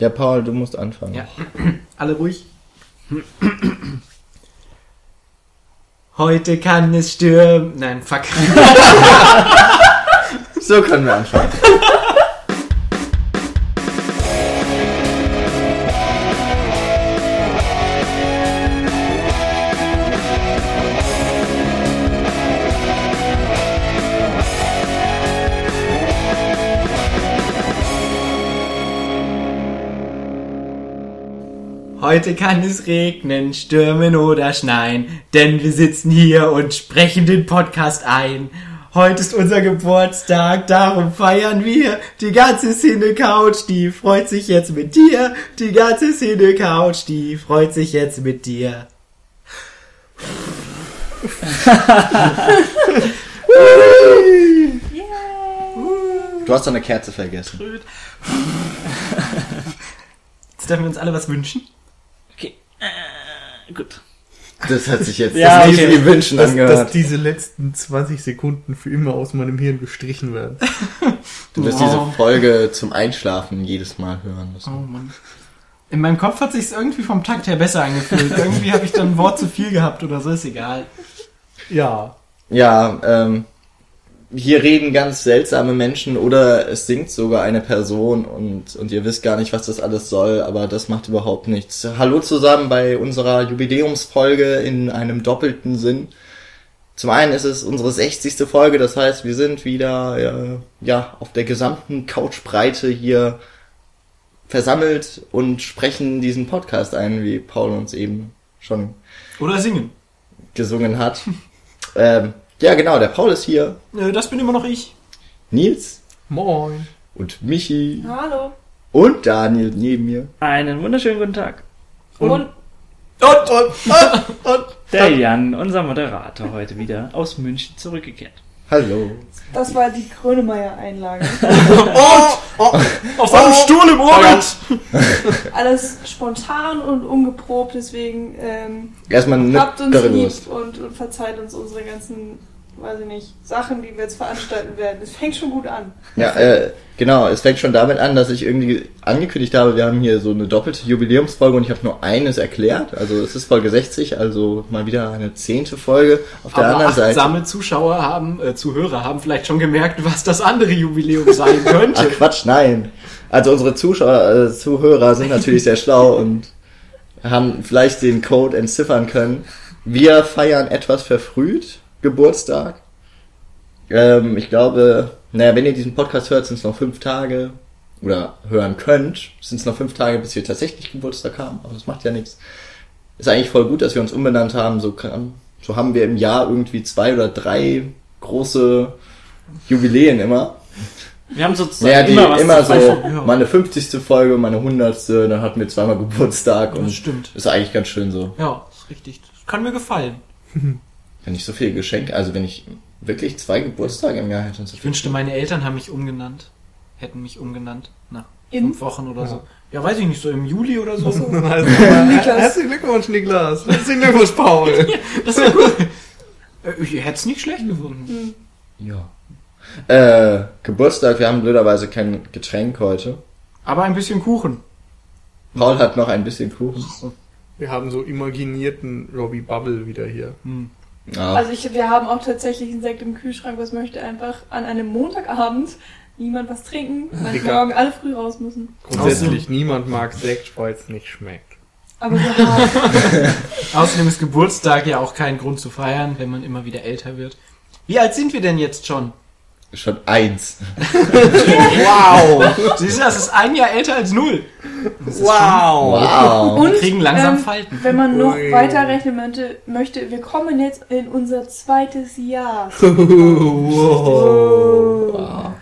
Ja, Paul, du musst anfangen. Ja. Alle ruhig. Heute kann es stürmen. Nein, fuck. So können wir anfangen. Heute kann es regnen, stürmen oder schneien, denn wir sitzen hier und sprechen den Podcast ein. Heute ist unser Geburtstag, darum feiern wir. Die ganze Szene Couch, die freut sich jetzt mit dir. Die ganze Szene Couch, die freut sich jetzt mit dir. Du hast doch eine Kerze vergessen. Jetzt dürfen wir uns alle was wünschen. Gut. Das hat sich jetzt Ja, das okay. Wünschen dass, dass angehört. diese letzten 20 Sekunden für immer aus meinem Hirn gestrichen werden. Du wirst Oh. diese Folge zum Einschlafen jedes Mal hören müssen. Oh Mann. In meinem Kopf hat sich irgendwie vom Takt her besser angefühlt. irgendwie habe ich dann ein Wort zu viel gehabt oder so, ist egal. Ja. Ja, ähm, hier reden ganz seltsame Menschen oder es singt sogar eine Person und, und ihr wisst gar nicht, was das alles soll, aber das macht überhaupt nichts. Hallo zusammen bei unserer Jubiläumsfolge in einem doppelten Sinn. Zum einen ist es unsere 60. Folge, das heißt, wir sind wieder äh, ja auf der gesamten Couchbreite hier versammelt und sprechen diesen Podcast ein, wie Paul uns eben schon Oder singen. gesungen hat. ähm, ja, genau, der Paul ist hier, Äh, Das bin immer noch ich. Nils Moin. und Michi Hallo. und Daniel neben mir. Einen wunderschönen guten Tag. Und, Und, und, und. Der Jan, unser Moderator, heute wieder aus München zurückgekehrt. Hallo. das war die Grönemeyer-Einlage. Auf seinem Stuhl im Orbit. Alles spontan und ungeprobt, deswegen ähm, Erstmal habt uns lieb und, und verzeiht uns unsere ganzen, weiß ich nicht, Sachen, die wir jetzt veranstalten werden. Es fängt schon gut an. Ja, äh, genau, es fängt schon damit an, dass ich irgendwie angekündigt habe, wir haben hier so eine doppelte Jubiläumsfolge und ich habe nur eines erklärt. Also es ist Folge 60, also mal wieder eine zehnte Folge. Auf der Aber anderen Seite. achtsame Zuschauer haben, äh, Zuhörer haben vielleicht schon gemerkt, was das andere Jubiläum sein Ach könnte. Quatsch, nein. Also unsere Zuschauer, äh, Zuhörer sind natürlich sehr schlau und haben vielleicht den Code entziffern können. Wir feiern etwas verfrüht Geburtstag. Ähm, ich glaube, naja, wenn ihr diesen Podcast hört, sind es noch fünf Tage oder hören könnt, sind es noch fünf Tage, bis wir tatsächlich Geburtstag haben. Aber das macht ja nichts. Ist eigentlich voll gut, dass wir uns umbenannt haben. So, kann, so haben wir im Jahr irgendwie zwei oder drei große Jubiläen immer. Wir haben sozusagen Ja, die immer was immer so, ja. meine 50. Folge, meine 100. Dann hatten wir zweimal Geburtstag und Das stimmt. ist eigentlich ganz schön so. Ja, ist richtig. Das kann mir gefallen. Wenn ich so viele Geschenke, also wenn ich wirklich zwei Geburtstage im Jahr hätte so Ich wünschte, meine Eltern haben mich umgenannt. Hätten mich umgenannt. Nach In? fünf Wochen oder so. Ja, weiß ich nicht, so im Juli oder so. Heißt es mal, Herzlichen Glückwunsch, Niklas. Herzlichen Glückwunsch, Paul. Das wäre gut. Äh, Ich hätte es nicht schlecht gefunden. Ja. Äh, Geburtstag, wir haben blöderweise kein Getränk heute. Aber ein bisschen Kuchen. Paul hat noch ein bisschen Kuchen. Wir haben so imaginierten Robbie Bubble wieder hier. Hm. Ja. Also ich, wir haben auch tatsächlich einen Sekt im Kühlschrank, was möchte einfach an einem Montagabend niemand was trinken, weil Egal. morgen alle früh raus müssen. Grundsätzlich, niemand mag Sekt, weil es nicht schmeckt. Aber wir haben, Außerdem ist Geburtstag ja auch kein Grund zu feiern, wenn man immer wieder älter wird. Wie alt sind wir denn jetzt schon? Schon eins. Wow! Siehst du, das ist ein Jahr älter als null. Ist Wow. Schon, wir Und, kriegen langsam ähm, Falten. wenn man noch Ui. weiterrechnen möchte, möchte, wir kommen jetzt in unser zweites Jahr. wow.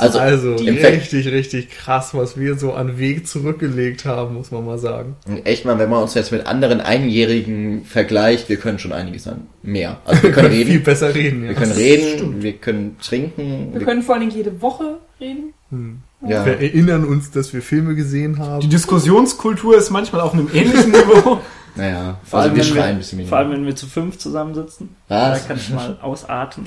Also, Also, im Fact- richtig, richtig krass, was wir so an Weg zurückgelegt haben, muss man mal sagen. echt mal, wenn man uns jetzt mit anderen Einjährigen vergleicht, wir können schon einiges an mehr. Also wir können Viel reden, besser reden, ja. wir können reden, wir können trinken, Wir können vor allen Dingen jede Woche reden. Hm. ja. Wir erinnern uns, dass wir Filme gesehen Die haben. Diskussionskultur ist manchmal auf einem ähnlichen Niveau. Naja, Vor also allem, wir wenn schreien ein wir, bisschen vor allem, wenn wir zu fünf zusammensitzen. Da Was? kann ich mal ausatmen.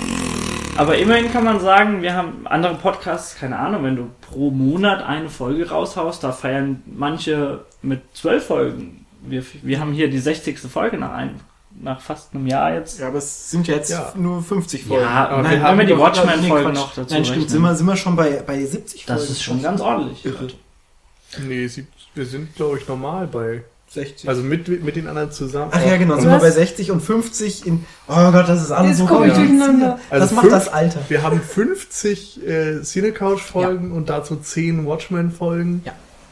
Aber immerhin kann man sagen, wir haben andere Podcasts, keine Ahnung, wenn du pro Monat eine Folge raushaust, da feiern manche mit zwölf Folgen. Wir, wir haben hier die 60. Folge nach, ein, nach fast einem Jahr jetzt. Ja, aber es sind ja jetzt Ja. nur 50 Folgen. Ja, aber wenn, wir haben wir die doch- Watchmen-Folge nee, noch dazu Nein, stimmt, sind wir, sind wir schon bei, bei 70 Folgen. Das ist schon ganz ordentlich. irre. Nee, sie, wir sind, glaube ich, normal bei. 60. Also mit, mit den anderen zusammen. Ach ja, genau, sind wir bei 60 und 50 in. Oh Gott, das ist alles Jetzt so ich durcheinander. Also das macht fünf- das Alter. Wir haben 50 äh, Cinecouch-Folgen und dazu 10 Watchmen-Folgen.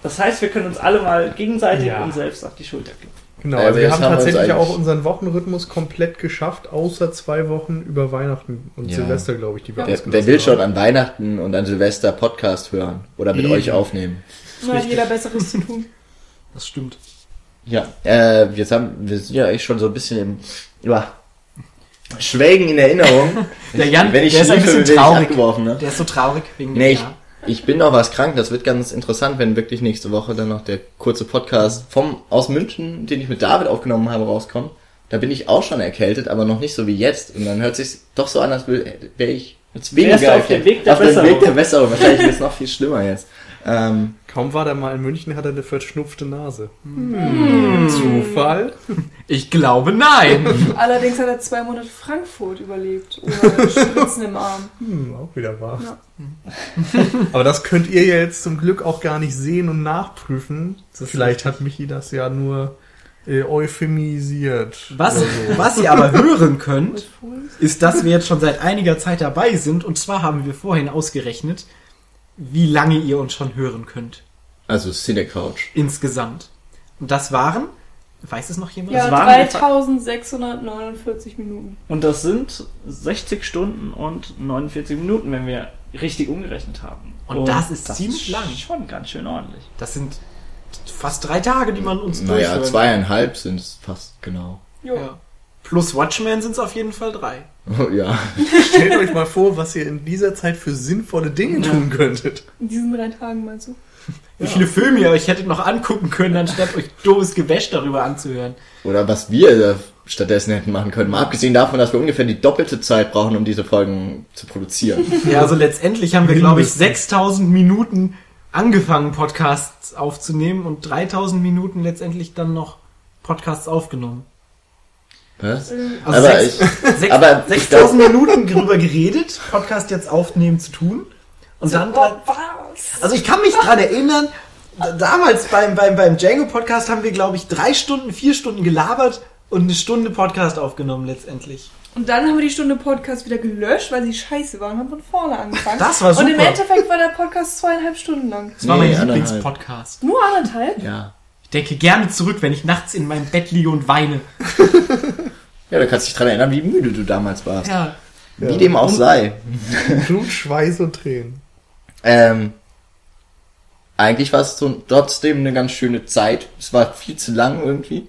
Das heißt, wir können uns alle mal gegenseitig Ja. und selbst auf die Schulter geben. Genau, Ja, also wir haben haben tatsächlich auch unseren Wochenrhythmus komplett geschafft, außer zwei Wochen über Weihnachten und Ja. Silvester, glaube ich, die wir ausgelassen wer will schon an Weihnachten und an Silvester Podcast hören oder mit Eben. euch aufnehmen? Da hat jeder Besseres zu tun. Das stimmt. Ja, äh, jetzt haben wir sind ja echt schon so ein bisschen im ja, Schwelgen in Erinnerung. Der Jan, Wenn ich der ist ein bisschen traurig. abgeworfen, ne? Der ist so traurig wegen dem Nee, ich, ich bin noch was krank. Das wird ganz interessant, wenn wirklich nächste Woche dann noch der kurze Podcast vom aus München, den ich mit David aufgenommen habe, rauskommt. Da bin ich auch schon erkältet, aber noch nicht so wie jetzt. Und dann hört sich doch so an, als wäre ich jetzt Wärst du auf dem Weg der auf Besserung. Weg der Besserung. Wahrscheinlich wird es noch viel schlimmer jetzt. Ähm, Kaum war der mal in München, hat er eine verschnupfte Nase. Hm. Zufall? Ich glaube nein. Allerdings hat er zwei Monate Frankfurt überlebt. Ohne Spritzen im Arm. Hm, auch wieder wahr. Ja. Aber das könnt ihr ja jetzt zum Glück auch gar nicht sehen und nachprüfen. Vielleicht hat Michi das ja nur äh, euphemisiert. Was, oder so. was ihr aber hören könnt, ist, dass wir jetzt schon seit einiger Zeit dabei sind. Und zwar haben wir vorhin ausgerechnet, wie lange ihr uns schon hören könnt. also Cinecouch. Insgesamt. Und das waren, weiß es noch jemand? Ja, waren 3649 Minuten. Und das sind 60 Stunden und 49 Minuten, wenn wir richtig umgerechnet haben. Und das ist ziemlich lang. Schon ganz schön ordentlich. Das sind fast drei Tage, die man uns Naja, durchhört. zweieinhalb sind es fast genau. Jo. Ja. Plus Watchmen sind es auf jeden Fall drei. ja. Stellt euch mal vor, was ihr in dieser Zeit für sinnvolle Dinge tun könntet. In diesen drei Tagen meinst du? Wie viele Filme ihr euch hättet noch angucken können, anstatt euch doofes Gewäsch darüber anzuhören. Oder was wir äh, stattdessen hätten machen können. Mal abgesehen davon, dass wir ungefähr die doppelte Zeit brauchen, um diese Folgen zu produzieren. Ja, also letztendlich haben wir, glaube ich, Mindestens. 6000 Minuten angefangen, Podcasts aufzunehmen und 3000 Minuten letztendlich dann noch Podcasts aufgenommen. Was? Also Aber sechs- sechs- aber ich 6000 Minuten darüber geredet, Podcast jetzt aufnehmen zu tun. Und dann, Oh, was? also ich kann mich dran erinnern, damals beim, beim, beim Django Podcast haben wir, glaube ich, drei Stunden, vier Stunden gelabert und eine Stunde Podcast aufgenommen letztendlich. Und dann haben wir die Stunde Podcast wieder gelöscht, weil sie scheiße war und haben von vorne angefangen. Das war Und im super. Endeffekt war der Podcast zweieinhalb Stunden lang. Das war Nee, mein. Lieblingspodcast. Nur anderthalb? Ja. Ich denke gerne zurück, wenn ich nachts in meinem Bett liege und weine. Ja, du kannst dich dran erinnern, wie müde du damals warst. Ja. Wie dem auch sei. Blut, Schweiß und Tränen. Ähm, eigentlich war es so trotzdem eine ganz schöne Zeit. Es war viel zu lang irgendwie,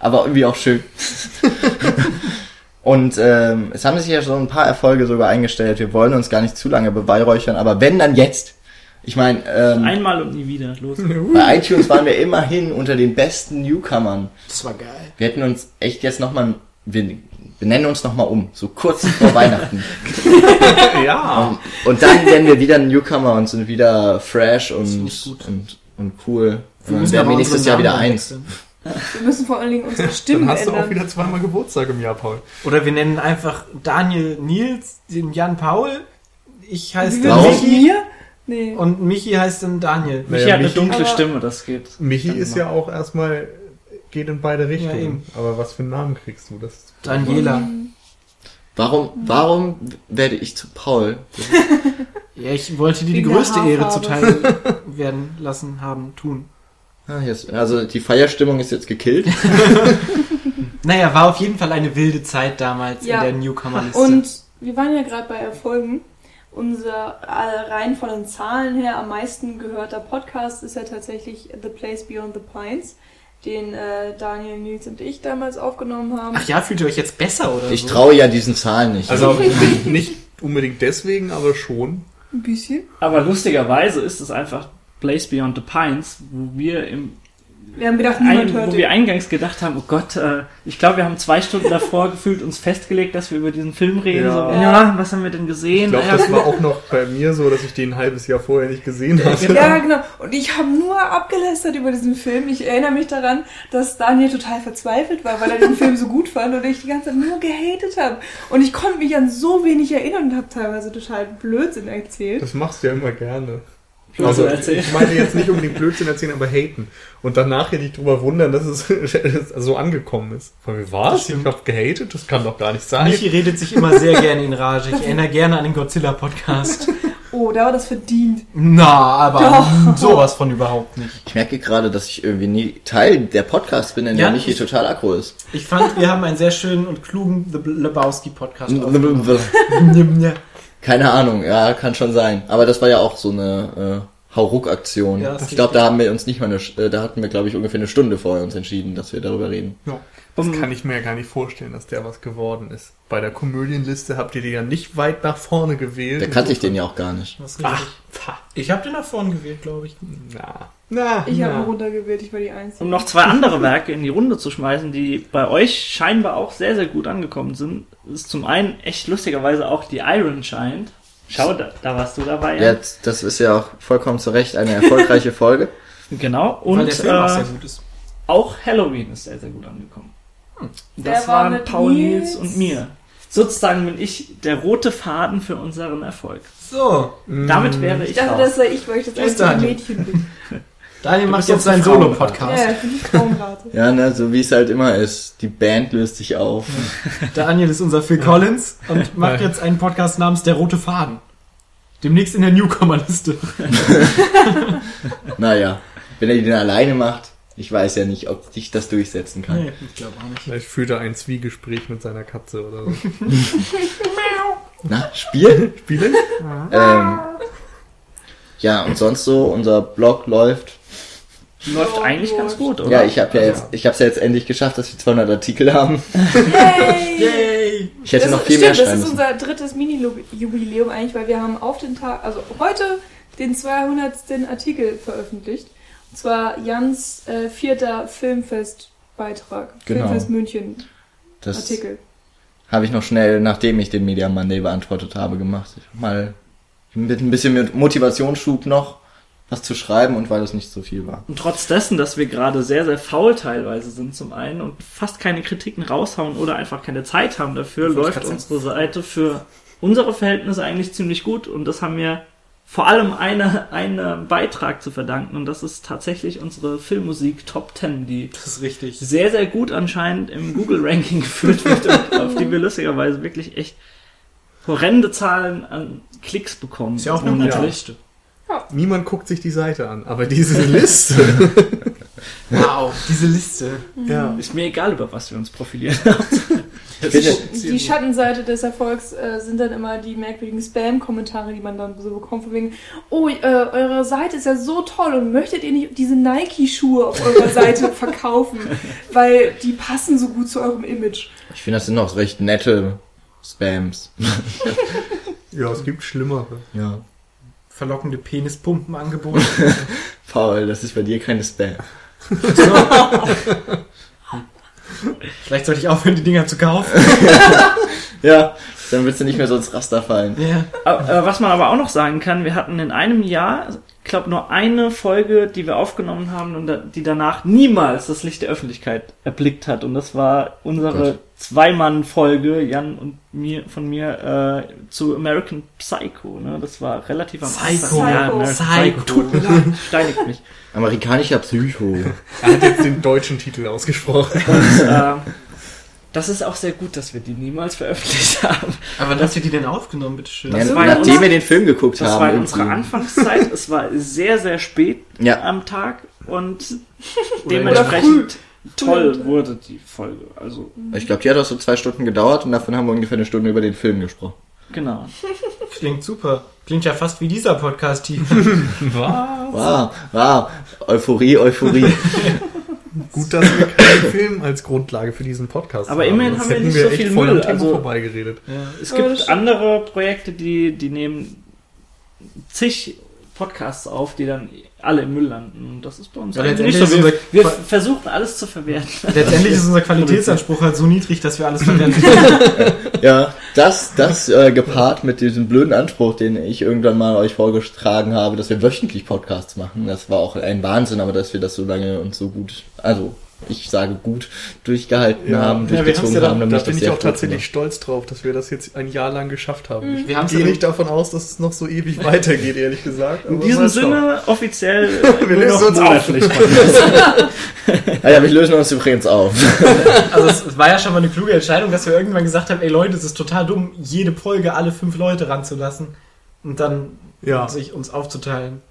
aber irgendwie auch schön. Und ähm, es haben sich ja schon ein paar Erfolge sogar eingestellt. Wir wollen uns gar nicht zu lange beweihräuchern, aber wenn dann jetzt. Ich meine, ähm, Einmal und nie wieder. Los. bei iTunes waren wir immerhin unter den besten Newcomern. Das war geil. Wir hätten uns echt jetzt nochmal, wir benennen uns nochmal um, so kurz vor Weihnachten. ja. Und, und dann werden wir wieder ein Newcomer und sind wieder fresh und, und, und cool. Wir Und müssen dann werden aber wir nächstes Jahr wieder eins. Wir müssen vor allen Dingen unsere Stimmen Dann hast du auch ändern. wieder zweimal Geburtstag im Jahr, Paul. Oder wir nennen einfach Daniel Nils, den Jan Paul. Ich heiße Warum? Michi mir? Nee. und Michi heißt dann Daniel. Michi Naja, hat eine Michi- dunkle Aber- Stimme, das geht. Michi ist ja auch erstmal, geht in beide Richtungen. eben. Aber was für einen Namen kriegst du? Das Daniela. Warum, warum werde ich zu Paul? Ja, ich wollte dir die größte Ehre zuteil werden lassen haben, tun. Ah, jetzt, also die Feierstimmung ist jetzt gekillt. Naja, war auf jeden Fall eine wilde Zeit damals Ja. in der Newcomer-Liste. Und wir waren ja gerade bei Erfolgen. Unser äh, rein von den Zahlen her am meisten gehörter Podcast ist ja tatsächlich The Place Beyond the Pines, den äh, Daniel, Nils und ich damals aufgenommen haben. Ach ja, fühlt ihr euch jetzt besser oder Ich so? traue ja diesen Zahlen nicht. Also nicht, nicht unbedingt deswegen, aber schon. Ein bisschen. Aber lustigerweise ist es einfach Place Beyond the Pines, wo wir im Wir haben gedacht, niemand ein, hört wo den. wir eingangs gedacht haben, oh Gott, äh, ich glaube, wir haben zwei Stunden davor gefühlt uns festgelegt, dass wir über diesen Film reden. Ja. So, ja, was haben wir denn gesehen? Ich glaube, Ja, das war auch noch bei mir so, dass ich den ein halbes Jahr vorher nicht gesehen hatte. Ja, genau. Und ich habe nur abgelästert über diesen Film. Ich erinnere mich daran, dass Daniel total verzweifelt war, weil er den Film so gut fand und ich die ganze Zeit nur gehatet habe. Und ich konnte mich an so wenig erinnern und habe teilweise total Blödsinn erzählt. Das machst du ja immer gerne. Also, ich meine jetzt nicht unbedingt Blödsinn erzählen, aber haten. Und danach hätte ich drüber wundern, dass es so angekommen ist. Von mir, was? Ich hab gehatet? Das kann doch gar nicht sein. Michi redet sich immer sehr gerne in Rage. Ich erinnere gerne an den Godzilla-Podcast. Oh, da war das verdient. Na, aber sowas von überhaupt nicht. Ich merke gerade, dass ich irgendwie nie Teil der Podcast bin, in Ja, der Michi ich- total aggro ist. Ich fand, wir haben einen sehr schönen und klugen The Lebowski-Podcast Keine Ahnung, ja, kann schon sein. Aber das war ja auch so eine äh, Hauruck-Aktion. Ja, ich glaube, da haben wir uns nicht mal eine, Sch- äh, da hatten wir, glaube ich, ungefähr eine Stunde vorher uns entschieden, dass wir darüber reden. Ja. Das kann ich mir ja gar nicht vorstellen, dass der was geworden ist. Bei der Komödienliste habt ihr die ja nicht weit nach vorne gewählt. Da kannte ich den ja auch gar nicht. Richtig. pah. Ich habe den nach vorne gewählt, glaube ich. Na. Na. Ich habe runtergewählt, ich war die Einzige. Um noch zwei andere Werke in die Runde zu schmeißen, die bei euch scheinbar auch sehr, sehr gut angekommen sind, ist zum einen echt lustigerweise auch die Iron Giant. Schau, da, da warst du dabei. Jan. Jetzt, das ist ja auch vollkommen zu Recht eine erfolgreiche Folge. Genau. Weil Und der Film auch äh, sehr gut ist. auch Halloween ist sehr, sehr gut angekommen. Der Das war waren mit Paul Nils. Nils und mir. Sozusagen bin ich der rote Faden für unseren Erfolg. So, Damit wäre ich Ich dachte, raus. das sei ich, weil ich das einzige. Mädchen bin. Daniel macht jetzt seinen Solo-Podcast. Ja, ich bin. Ja, ne, so wie es halt immer ist. Die Band löst sich auf. Daniel ist unser Phil Collins und macht jetzt einen Podcast namens Der Rote Faden. Demnächst in der Newcomer-Liste. Naja, wenn er dann alleine macht, ich weiß ja nicht, ob sich das durchsetzen kann. Nee, ich glaube auch nicht. Vielleicht führt er ein Zwiegespräch mit seiner Katze oder so. Na, Spiel? Spielen? ähm, ja, und sonst so, unser Blog läuft. Läuft Oh, eigentlich ganz gut, oder? Ja, ich habe ja jetzt, ich habe es ja jetzt endlich geschafft, dass wir 200 Artikel haben. Yay! Yay! Ich hätte das, noch viel stimmt, mehr das schreiben ist müssen. unser drittes Mini-Jubiläum eigentlich, weil wir haben auf den Tag, also heute den 200. Artikel veröffentlicht. Und zwar Jans äh, vierter Filmfest-Beitrag. Genau. Filmfest München Das Artikel. habe ich noch schnell, nachdem ich den Media Monday beantwortet habe, gemacht. Mal mit ein bisschen mit Motivationsschub noch was zu schreiben und weil es nicht so viel war. Und trotz dessen, dass wir gerade sehr, sehr faul teilweise sind zum einen und fast keine Kritiken raushauen oder einfach keine Zeit haben dafür, läuft unsere Seite für unsere Verhältnisse eigentlich ziemlich gut und das haben wir vor allem eine, einen Beitrag zu verdanken und das ist tatsächlich unsere Filmmusik Top 10, die Das ist richtig. sehr, sehr gut anscheinend im Google-Ranking geführt wird und auf die wir lustigerweise wirklich echt horrende Zahlen an Klicks bekommen. Ist ja auch eine gute monatlich. Liste. Niemand guckt sich die Seite an, aber diese Liste. Wow, diese Liste. ja. Ist mir egal, über was wir uns profilieren. Finde, Die Schattenseite des Erfolgs äh, sind dann immer die merkwürdigen Spam-Kommentare, die man dann so bekommt, von wegen, oh, äh, eure Seite ist ja so toll und möchtet ihr nicht diese Nike-Schuhe auf eurer Seite verkaufen, weil die passen so gut zu eurem Image. ich finde, das sind noch recht nette Spams. ja, es gibt schlimmere. Ja. Verlockende Penispumpenangebote. Paul, das ist bei dir keine Spam. Vielleicht sollte ich aufhören, die Dinger zu kaufen. Ja, dann willst du nicht mehr so ins Raster fallen. Ja. Aber, äh, was man aber auch noch sagen kann, wir hatten in einem Jahr, ich glaube, nur eine Folge, die wir aufgenommen haben und da- die danach niemals das Licht der Öffentlichkeit erblickt hat. Und das war unsere Gott. Zweimann-Folge, Jan und mir, von mir, äh, zu American Psycho. Ne? Das war relativ am Psycho. Anfang. Ja, Psycho. American Psycho. Tut mir leid, steinigt mich. Amerikanischer Psycho. Er hat jetzt den deutschen Titel ausgesprochen. Und, äh, das ist auch sehr gut, dass wir die niemals veröffentlicht haben. Aber wann habt ihr die denn aufgenommen, bitteschön? Ja, war nachdem ja- wir den Film geguckt Das haben. war in irgendwie. unserer Anfangszeit. es war sehr, sehr spät Ja. am Tag und Oder dementsprechend toll wurde die Folge. Also, Ich glaube, die hat auch so zwei Stunden gedauert und davon haben wir ungefähr eine Stunde über den Film gesprochen. genau. Klingt super. Klingt ja fast wie dieser Podcast hier. Wow, wow. Euphorie, Euphorie. Gut, dass wir keinen Film als Grundlage für diesen Podcast Aber haben. immerhin Sonst haben wir nicht so echt viel Müll, also- vorbeigeredet. ja. Es gibt andere Projekte, die, die nehmen zig Podcasts auf, die dann alle im Müll landen. Und das ist bei uns Ja, eigentlich nicht so. Wir, wir versuchen alles zu verwerten. Letztendlich ist unser Qualitätsanspruch halt so niedrig, dass wir alles verwenden. Ja, das, das äh, gepaart mit diesem blöden Anspruch, den ich irgendwann mal euch vorgetragen habe, dass wir wöchentlich Podcasts machen. Das war auch ein Wahnsinn, aber dass wir das so lange und so gut, also ich sage gut, durchgehalten Ja. haben, durchgezogen ja haben. dann Da bin ich auch tatsächlich drüber. stolz drauf, dass wir das jetzt ein Jahr lang geschafft haben. Ich Wir gehe ja- nicht davon aus, dass es noch so ewig weitergeht, ehrlich gesagt. In diesem. Sinne offiziell Wir lösen noch uns auf. ja, wir lösen uns übrigens auf. Also es, es war ja schon mal eine kluge Entscheidung, dass wir irgendwann gesagt haben, ey Leute, es ist total dumm, jede Folge alle fünf Leute ranzulassen und dann Ja. sich uns aufzuteilen.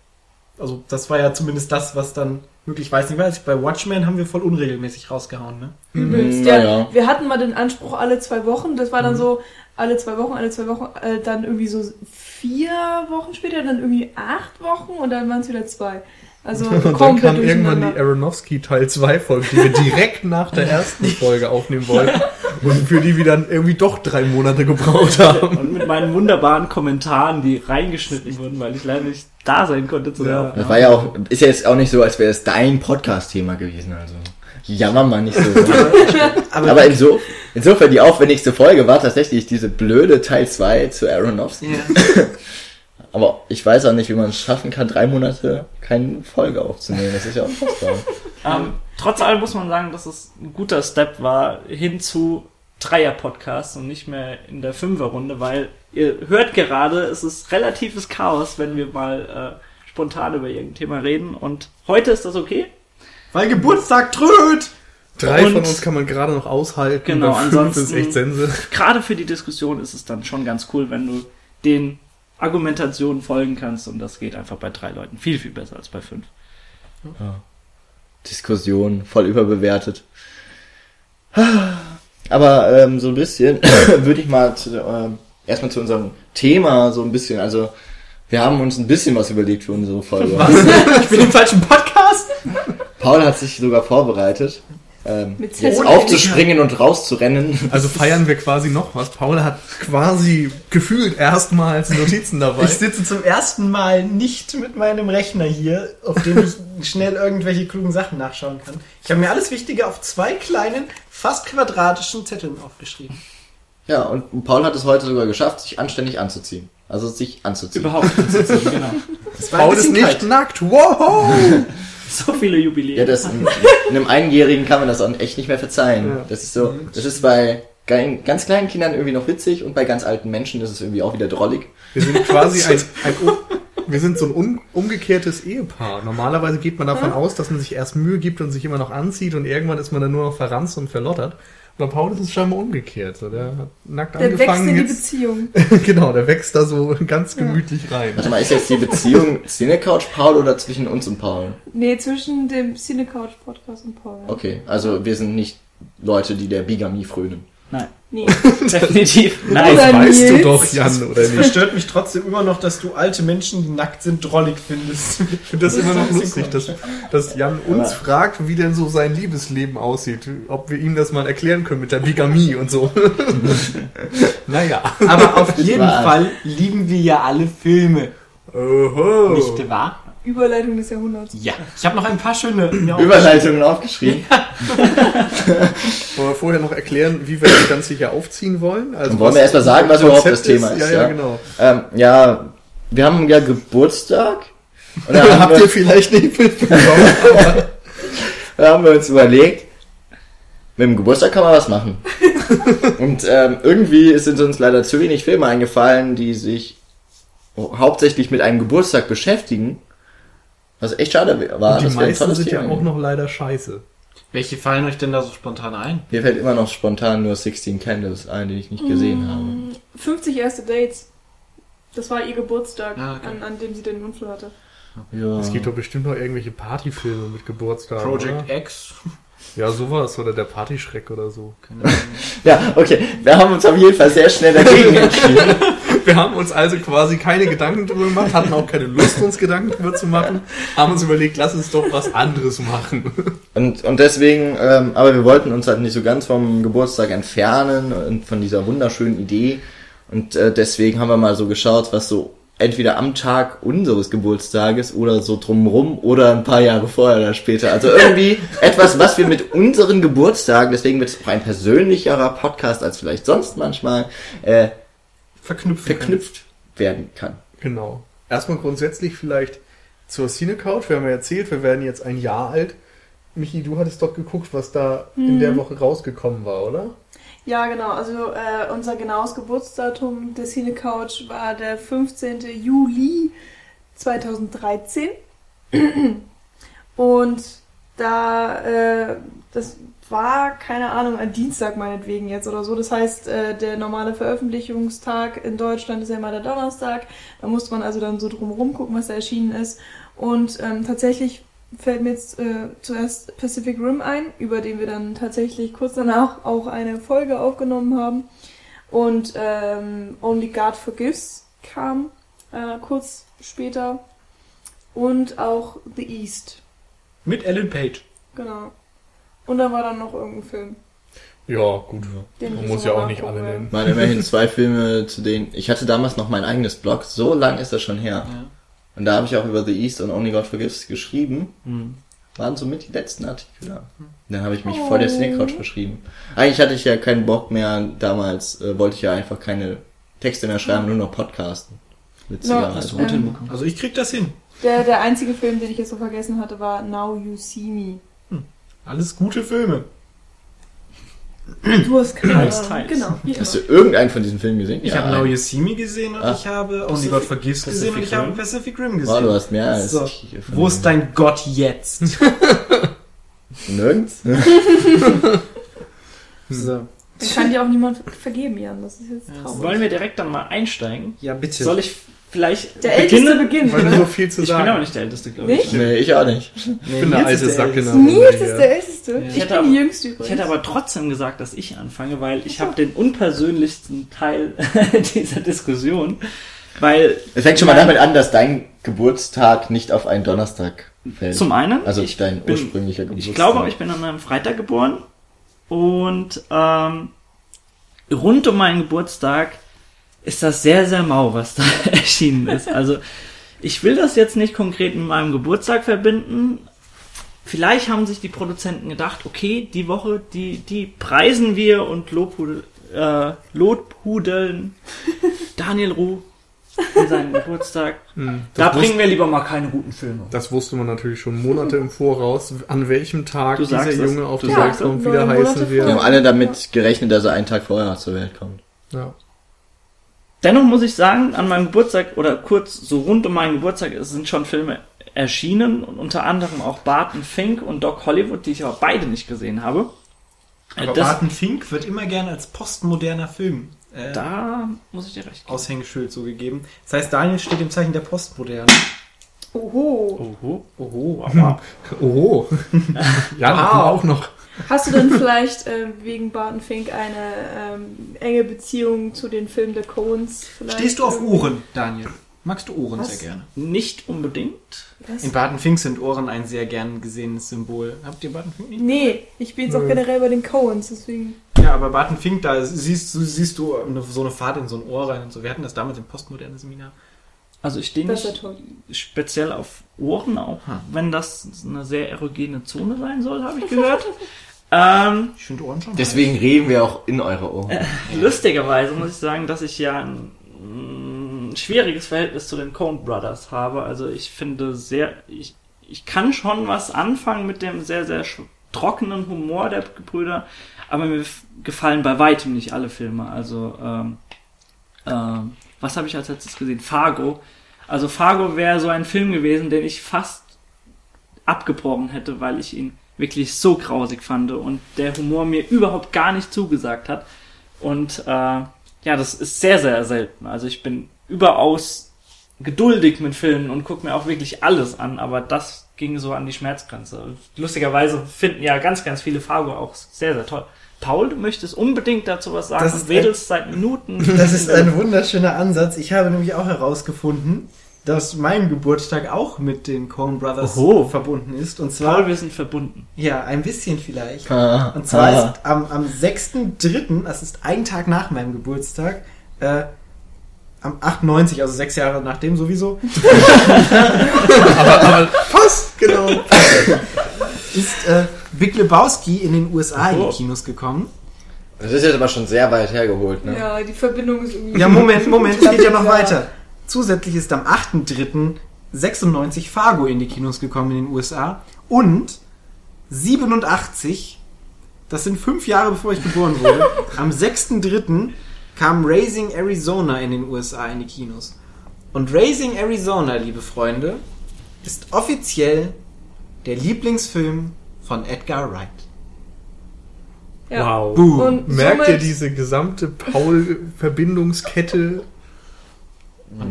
Also das war ja zumindest das, was dann möglich weiß nicht weiß. Bei Watchmen haben wir voll unregelmäßig rausgehauen, ne? Übelst. Mhm, Ja, naja. Wir hatten mal den Anspruch alle zwei Wochen. Das war dann so alle zwei Wochen, alle zwei Wochen, äh, dann irgendwie so vier Wochen später, dann irgendwie acht Wochen und dann waren es wieder zwei. Also Und dann kam irgendwann die. Aronofsky Teil 2 Folge, die wir direkt nach der ersten Folge aufnehmen wollten und für die wir dann irgendwie doch drei Monate gebraucht haben. Und mit meinen wunderbaren Kommentaren, die reingeschnitten wurden, weil ich leider nicht da sein konnte zu Ja. der Das war ja auch, ist ja jetzt auch nicht so, als wäre es dein Podcast-Thema gewesen, also. Jammer mal nicht so. Aber inso, insofern die aufwendigste Folge war tatsächlich diese blöde Teil 2 zu Aronofsky. Ja. Aber ich weiß auch nicht, wie man es schaffen kann, drei Monate keine Folge aufzunehmen. Das ist ja unfassbar. Ähm, trotz allem muss man sagen, dass es ein guter Step war hin zu Dreier-Podcasts und nicht mehr in der Fünfer-Runde, weil ihr hört gerade, es ist relatives Chaos, wenn wir mal äh, spontan über irgendein Thema reden. Und heute ist das okay. Weil Geburtstag tröd! Drei Und- von uns kann man gerade noch aushalten. Genau, ansonsten- ist echt Sense. Gerade für die Diskussion ist es dann schon ganz cool, wenn du den Argumentationen folgen kannst und das geht einfach bei drei Leuten viel, viel besser als bei fünf. Diskussion, voll überbewertet. Aber ähm, so ein bisschen würde ich mal zu, ähm, erstmal zu unserem Thema so ein bisschen, also wir haben uns ein bisschen was überlegt für unsere Folge. Ich bin im falschen Podcast! Paul hat sich sogar vorbereitet, ähm, Mit jetzt aufzuspringen und rauszurennen. Also feiern wir quasi noch was. Paul hat quasi gefühlt erstmals Notizen dabei. Ich sitze zum ersten Mal nicht mit meinem Rechner hier, auf dem ich schnell irgendwelche klugen Sachen nachschauen kann. Ich habe mir alles Wichtige auf zwei kleinen, fast quadratischen Zetteln aufgeschrieben. Ja, und Paul hat es heute sogar geschafft, sich anständig anzuziehen. Also sich anzuziehen. Überhaupt nicht. genau. Paul ist nicht kalt. nackt. Wow! So viele Jubiläen. Ja, das in, in einem Einjährigen kann man das auch echt nicht mehr verzeihen. Ja. Das ist so, das ist bei ganz kleinen Kindern irgendwie noch witzig und bei ganz alten Menschen ist es irgendwie auch wieder drollig. Wir sind quasi ein, ein um, wir sind so ein un, umgekehrtes Ehepaar. Normalerweise geht man davon aus, dass man sich erst Mühe gibt und sich immer noch anzieht und irgendwann ist man dann nur noch verranzt und verlottert. Bei Paul ist es scheinbar umgekehrt. So, der hat nackt Der wächst angefangen. in die Beziehung. genau, der wächst da so ganz gemütlich rein. Warte mal, ist jetzt die Beziehung Cinecouch Paul oder zwischen uns und Paul? Nee, zwischen dem Cinecouch Podcast und Paul. Okay, also wir sind nicht Leute, die der Bigamie frönen. Nein, Nee. definitiv. Das Nein. Oder weißt du Nils? doch, Jan, oder Es nicht? verstört mich trotzdem immer noch, dass du alte Menschen, die nackt sind, drollig findest. Ich finde das immer noch lustig, dass, dass Jan uns Aber- fragt, wie denn so sein Liebesleben aussieht. Ob wir ihm das mal erklären können mit der Bigamie und so. naja. Aber auf jeden. Fall lieben wir ja alle Filme. Oho. Nicht wahr? Überleitung des Jahrhunderts. Ja. Ich habe noch ein paar schöne Überleitungen aufgeschrieben. Wollen wir vorher noch erklären, wie wir das Ganze hier aufziehen wollen? Also wollen wir erstmal sagen, was überhaupt das Thema ist, Ja, ja, ja? genau. Ähm, ja, wir haben ja Geburtstag. Und da haben, Habt ihr vielleicht nicht mitbekommen? da haben wir uns überlegt, mit dem Geburtstag kann man was machen. Und ähm, irgendwie sind uns leider zu wenig Filme eingefallen, die sich hauptsächlich mit einem Geburtstag beschäftigen. Was echt schade war. Und die meisten sind ja auch noch leider scheiße. Welche fallen euch denn da so spontan ein? Mir fällt immer noch spontan nur 16 Candles ein, die ich nicht gesehen Mm, habe. 50 erste Dates. Das war ihr Geburtstag, Ah, okay. an, an dem sie den Unfall hatte. Ja. Es gibt doch bestimmt noch irgendwelche Partyfilme mit Geburtstag. Project Oder? X. Ja, sowas. Oder der Partyschreck oder so. Keine Ahnung. ja, okay. Wir haben uns auf jeden Fall sehr schnell dagegen entschieden. Wir haben uns also quasi keine Gedanken drüber gemacht, hatten auch keine Lust, uns Gedanken drüber zu machen, haben uns überlegt, lass uns doch was anderes machen. Und, und deswegen, ähm, aber wir wollten uns halt nicht so ganz vom Geburtstag entfernen und von dieser wunderschönen Idee. Und äh, deswegen haben wir mal so geschaut, was so entweder am Tag unseres Geburtstages oder so drumrum oder ein paar Jahre vorher oder später. Also irgendwie etwas, was wir mit unseren Geburtstagen, deswegen wird es auch ein persönlicherer Podcast als vielleicht sonst manchmal, äh, Verknüpfen. verknüpft werden kann. Genau. Erstmal grundsätzlich vielleicht zur Cine Couch. Wir haben ja erzählt, wir werden jetzt ein Jahr alt. Michi, du hattest doch geguckt, was da in der Woche rausgekommen war, oder? Ja, genau. Also äh, unser genaues Geburtsdatum der Cine Couch war der 15. Juli 2013. Und da, äh, das war, keine Ahnung, ein Dienstag meinetwegen jetzt oder so. Das heißt, äh, der normale Veröffentlichungstag in Deutschland ist ja immer der Donnerstag. Da musste man also dann so drumherum gucken, was da erschienen ist. Und ähm, tatsächlich fällt mir jetzt äh, zuerst Pacific Rim ein, über den wir dann tatsächlich kurz danach auch eine Folge aufgenommen haben. Und ähm, Only God Forgives kam äh, kurz später. Und auch The East. Mit Ellen Page. Genau. Und dann war dann noch irgendein Film. Ja, gut. Den Man ich muss ja auch nicht alle nennen. Waren immerhin zwei Filme, zu denen ich hatte damals noch mein eigenes Blog. So lang ist das schon her. Ja. Und da habe ich auch über The East und Only God Forgives geschrieben. Hm. Waren somit die letzten Artikel da. Dann habe ich mich voll der Cinecouch verschrieben. Eigentlich hatte ich ja keinen Bock mehr. Damals äh, wollte ich ja einfach keine Texte mehr schreiben, nur noch podcasten. Witzigerweise. Hast du gut Ähm, hinbekommen. Also ich krieg das hin. Der, der einzige Film, den ich jetzt so vergessen hatte, war Now You See Me. Alles gute Filme. Du hast keine Teils, Ahnung. teils. Genau. wie Hast du irgendeinen von diesen Filmen gesehen? Ich habe Now You See Me gesehen und Ah. ich habe Only Pacific- God Forgives gesehen und ich habe Rim. Pacific Rim Oh, gesehen. du hast mehr als So. ich. Wo ist dein Gott jetzt? Nirgends? so. Den kann dir auch niemand vergeben, Jan. Das ist jetzt Ja, traurig. Wollen wir direkt dann mal einsteigen? Ja, bitte. Soll ich vielleicht Der älteste? Beginn. Weil du so viel zu Ich bin aber sagen nicht der Älteste, glaube ich. Nicht? nee, ich auch nicht. Nee, Ich bin der alte Sack Runde Nils ist der Älteste. Ich Ich hätte bin aber- die Jüngste Ich übrigens. hätte aber trotzdem gesagt, dass ich anfange, weil ich habe den unpersönlichsten Teil dieser Diskussion, weil Es fängt schon mal damit an, dass dein Geburtstag nicht auf einen Donnerstag fällt. zum einen, also ich, dein bin- ursprünglicher Geburtstag. ich glaube, ich bin an einem Freitag geboren und ähm, rund um meinen Geburtstag ist das sehr, sehr mau, was da erschienen ist. Also ich will das jetzt nicht konkret mit meinem Geburtstag verbinden. Vielleicht haben sich die Produzenten gedacht, okay, die Woche, die, die preisen wir und lobhudel, äh, lobhudeln Daniel Ruh in seinen Geburtstag. Hm, Da bringen wir lieber mal keine guten Filme. das wusste man natürlich schon Monate im Voraus, an welchem Tag dieser. Junge auf Welt kommt, wie der Neun Monate heißen Wir haben wird. alle damit gerechnet, dass er einen Tag vorher zur Welt kommt. Ja. Dennoch muss ich sagen, an meinem Geburtstag oder kurz so rund um meinen Geburtstag sind schon Filme erschienen und unter anderem auch Barton Fink und Doc Hollywood, die ich aber beide nicht gesehen habe. Äh, Aber das, Barton Fink wird immer gerne als postmoderner Film äh, da muss ich dir recht geben. Aushängeschild so gegeben. Das heißt, Daniel steht im Zeichen der Postmoderne. Oho. Oho, oho, aber Oho. ja, Wow. auch noch. Hast du denn vielleicht äh, wegen Barton Fink eine ähm, enge Beziehung zu den Filmen der Coens? Stehst du auf? Ohren, Daniel? Magst du Ohren Was? sehr gerne? nicht unbedingt. Was? In Barton Fink sind Ohren ein sehr gern gesehenes Symbol. Habt ihr Barton Fink nicht? Nee, ich bin jetzt auch Nö. generell bei den Coens, deswegen. Ja, aber Barton Fink, da siehst du, siehst du eine, so eine Fahrt in so ein Ohr rein und so. Wir hatten das damals im postmodernen Seminar. Also ich stehe nicht speziell auf Ohren, auch Hm. wenn das eine sehr erogene Zone sein soll, habe ich gehört. Ähm, Ich finde Ohren schon. Deswegen reden wir auch in eure Ohren. Lustigerweise muss ich sagen, dass ich ja ein, mm, schwieriges Verhältnis zu den Coen Brothers habe. Also ich finde sehr, ich, ich kann schon was anfangen mit dem sehr, sehr trockenen Humor der Gebrüder, aber mir gefallen bei weitem nicht alle Filme. Also, ähm, ähm, was habe ich als letztes gesehen? Fargo. Also Fargo wäre so ein Film gewesen, den ich fast abgebrochen hätte, weil ich ihn wirklich so grausig fand und der Humor mir überhaupt gar nicht zugesagt hat. Und äh, ja, das ist sehr, sehr selten. Also ich bin überaus geduldig mit Filmen und gucke mir auch wirklich alles an, aber das ging so an die Schmerzgrenze. Lustigerweise finden ja ganz, ganz viele Fargo auch sehr, sehr toll. Paul, du möchtest unbedingt dazu was sagen Das und ist wedelst seit Minuten. Das ist ein wunderschöner Ansatz. Ich habe nämlich auch herausgefunden, dass mein Geburtstag auch mit den Coen Brothers Oho. verbunden ist. Und zwar, Paul, wir sind verbunden. ja, ein bisschen vielleicht. Ah, Und zwar ah. ist am, am 6.3., das ist ein Tag nach meinem Geburtstag, äh, am 98, also sechs Jahre nachdem sowieso, aber, aber fast, genau. ist äh, Big Lebowski in den USA in die. Kinos gekommen. Das ist jetzt aber schon sehr weit hergeholt, ne? Ja, die Verbindung ist irgendwie. Ja, Moment, Moment, es geht ja noch Ja. weiter. Zusätzlich ist am 8.3.96 Fargo in die Kinos gekommen in den USA und 87, das sind fünf Jahre bevor ich geboren wurde, am 6.3. kam Raising Arizona in den USA in die Kinos. Und Raising Arizona, liebe Freunde, ist offiziell der Lieblingsfilm von Edgar Wright. Ja. Wow. Boom. Und Merkt ihr diese gesamte Paul-Verbindungskette?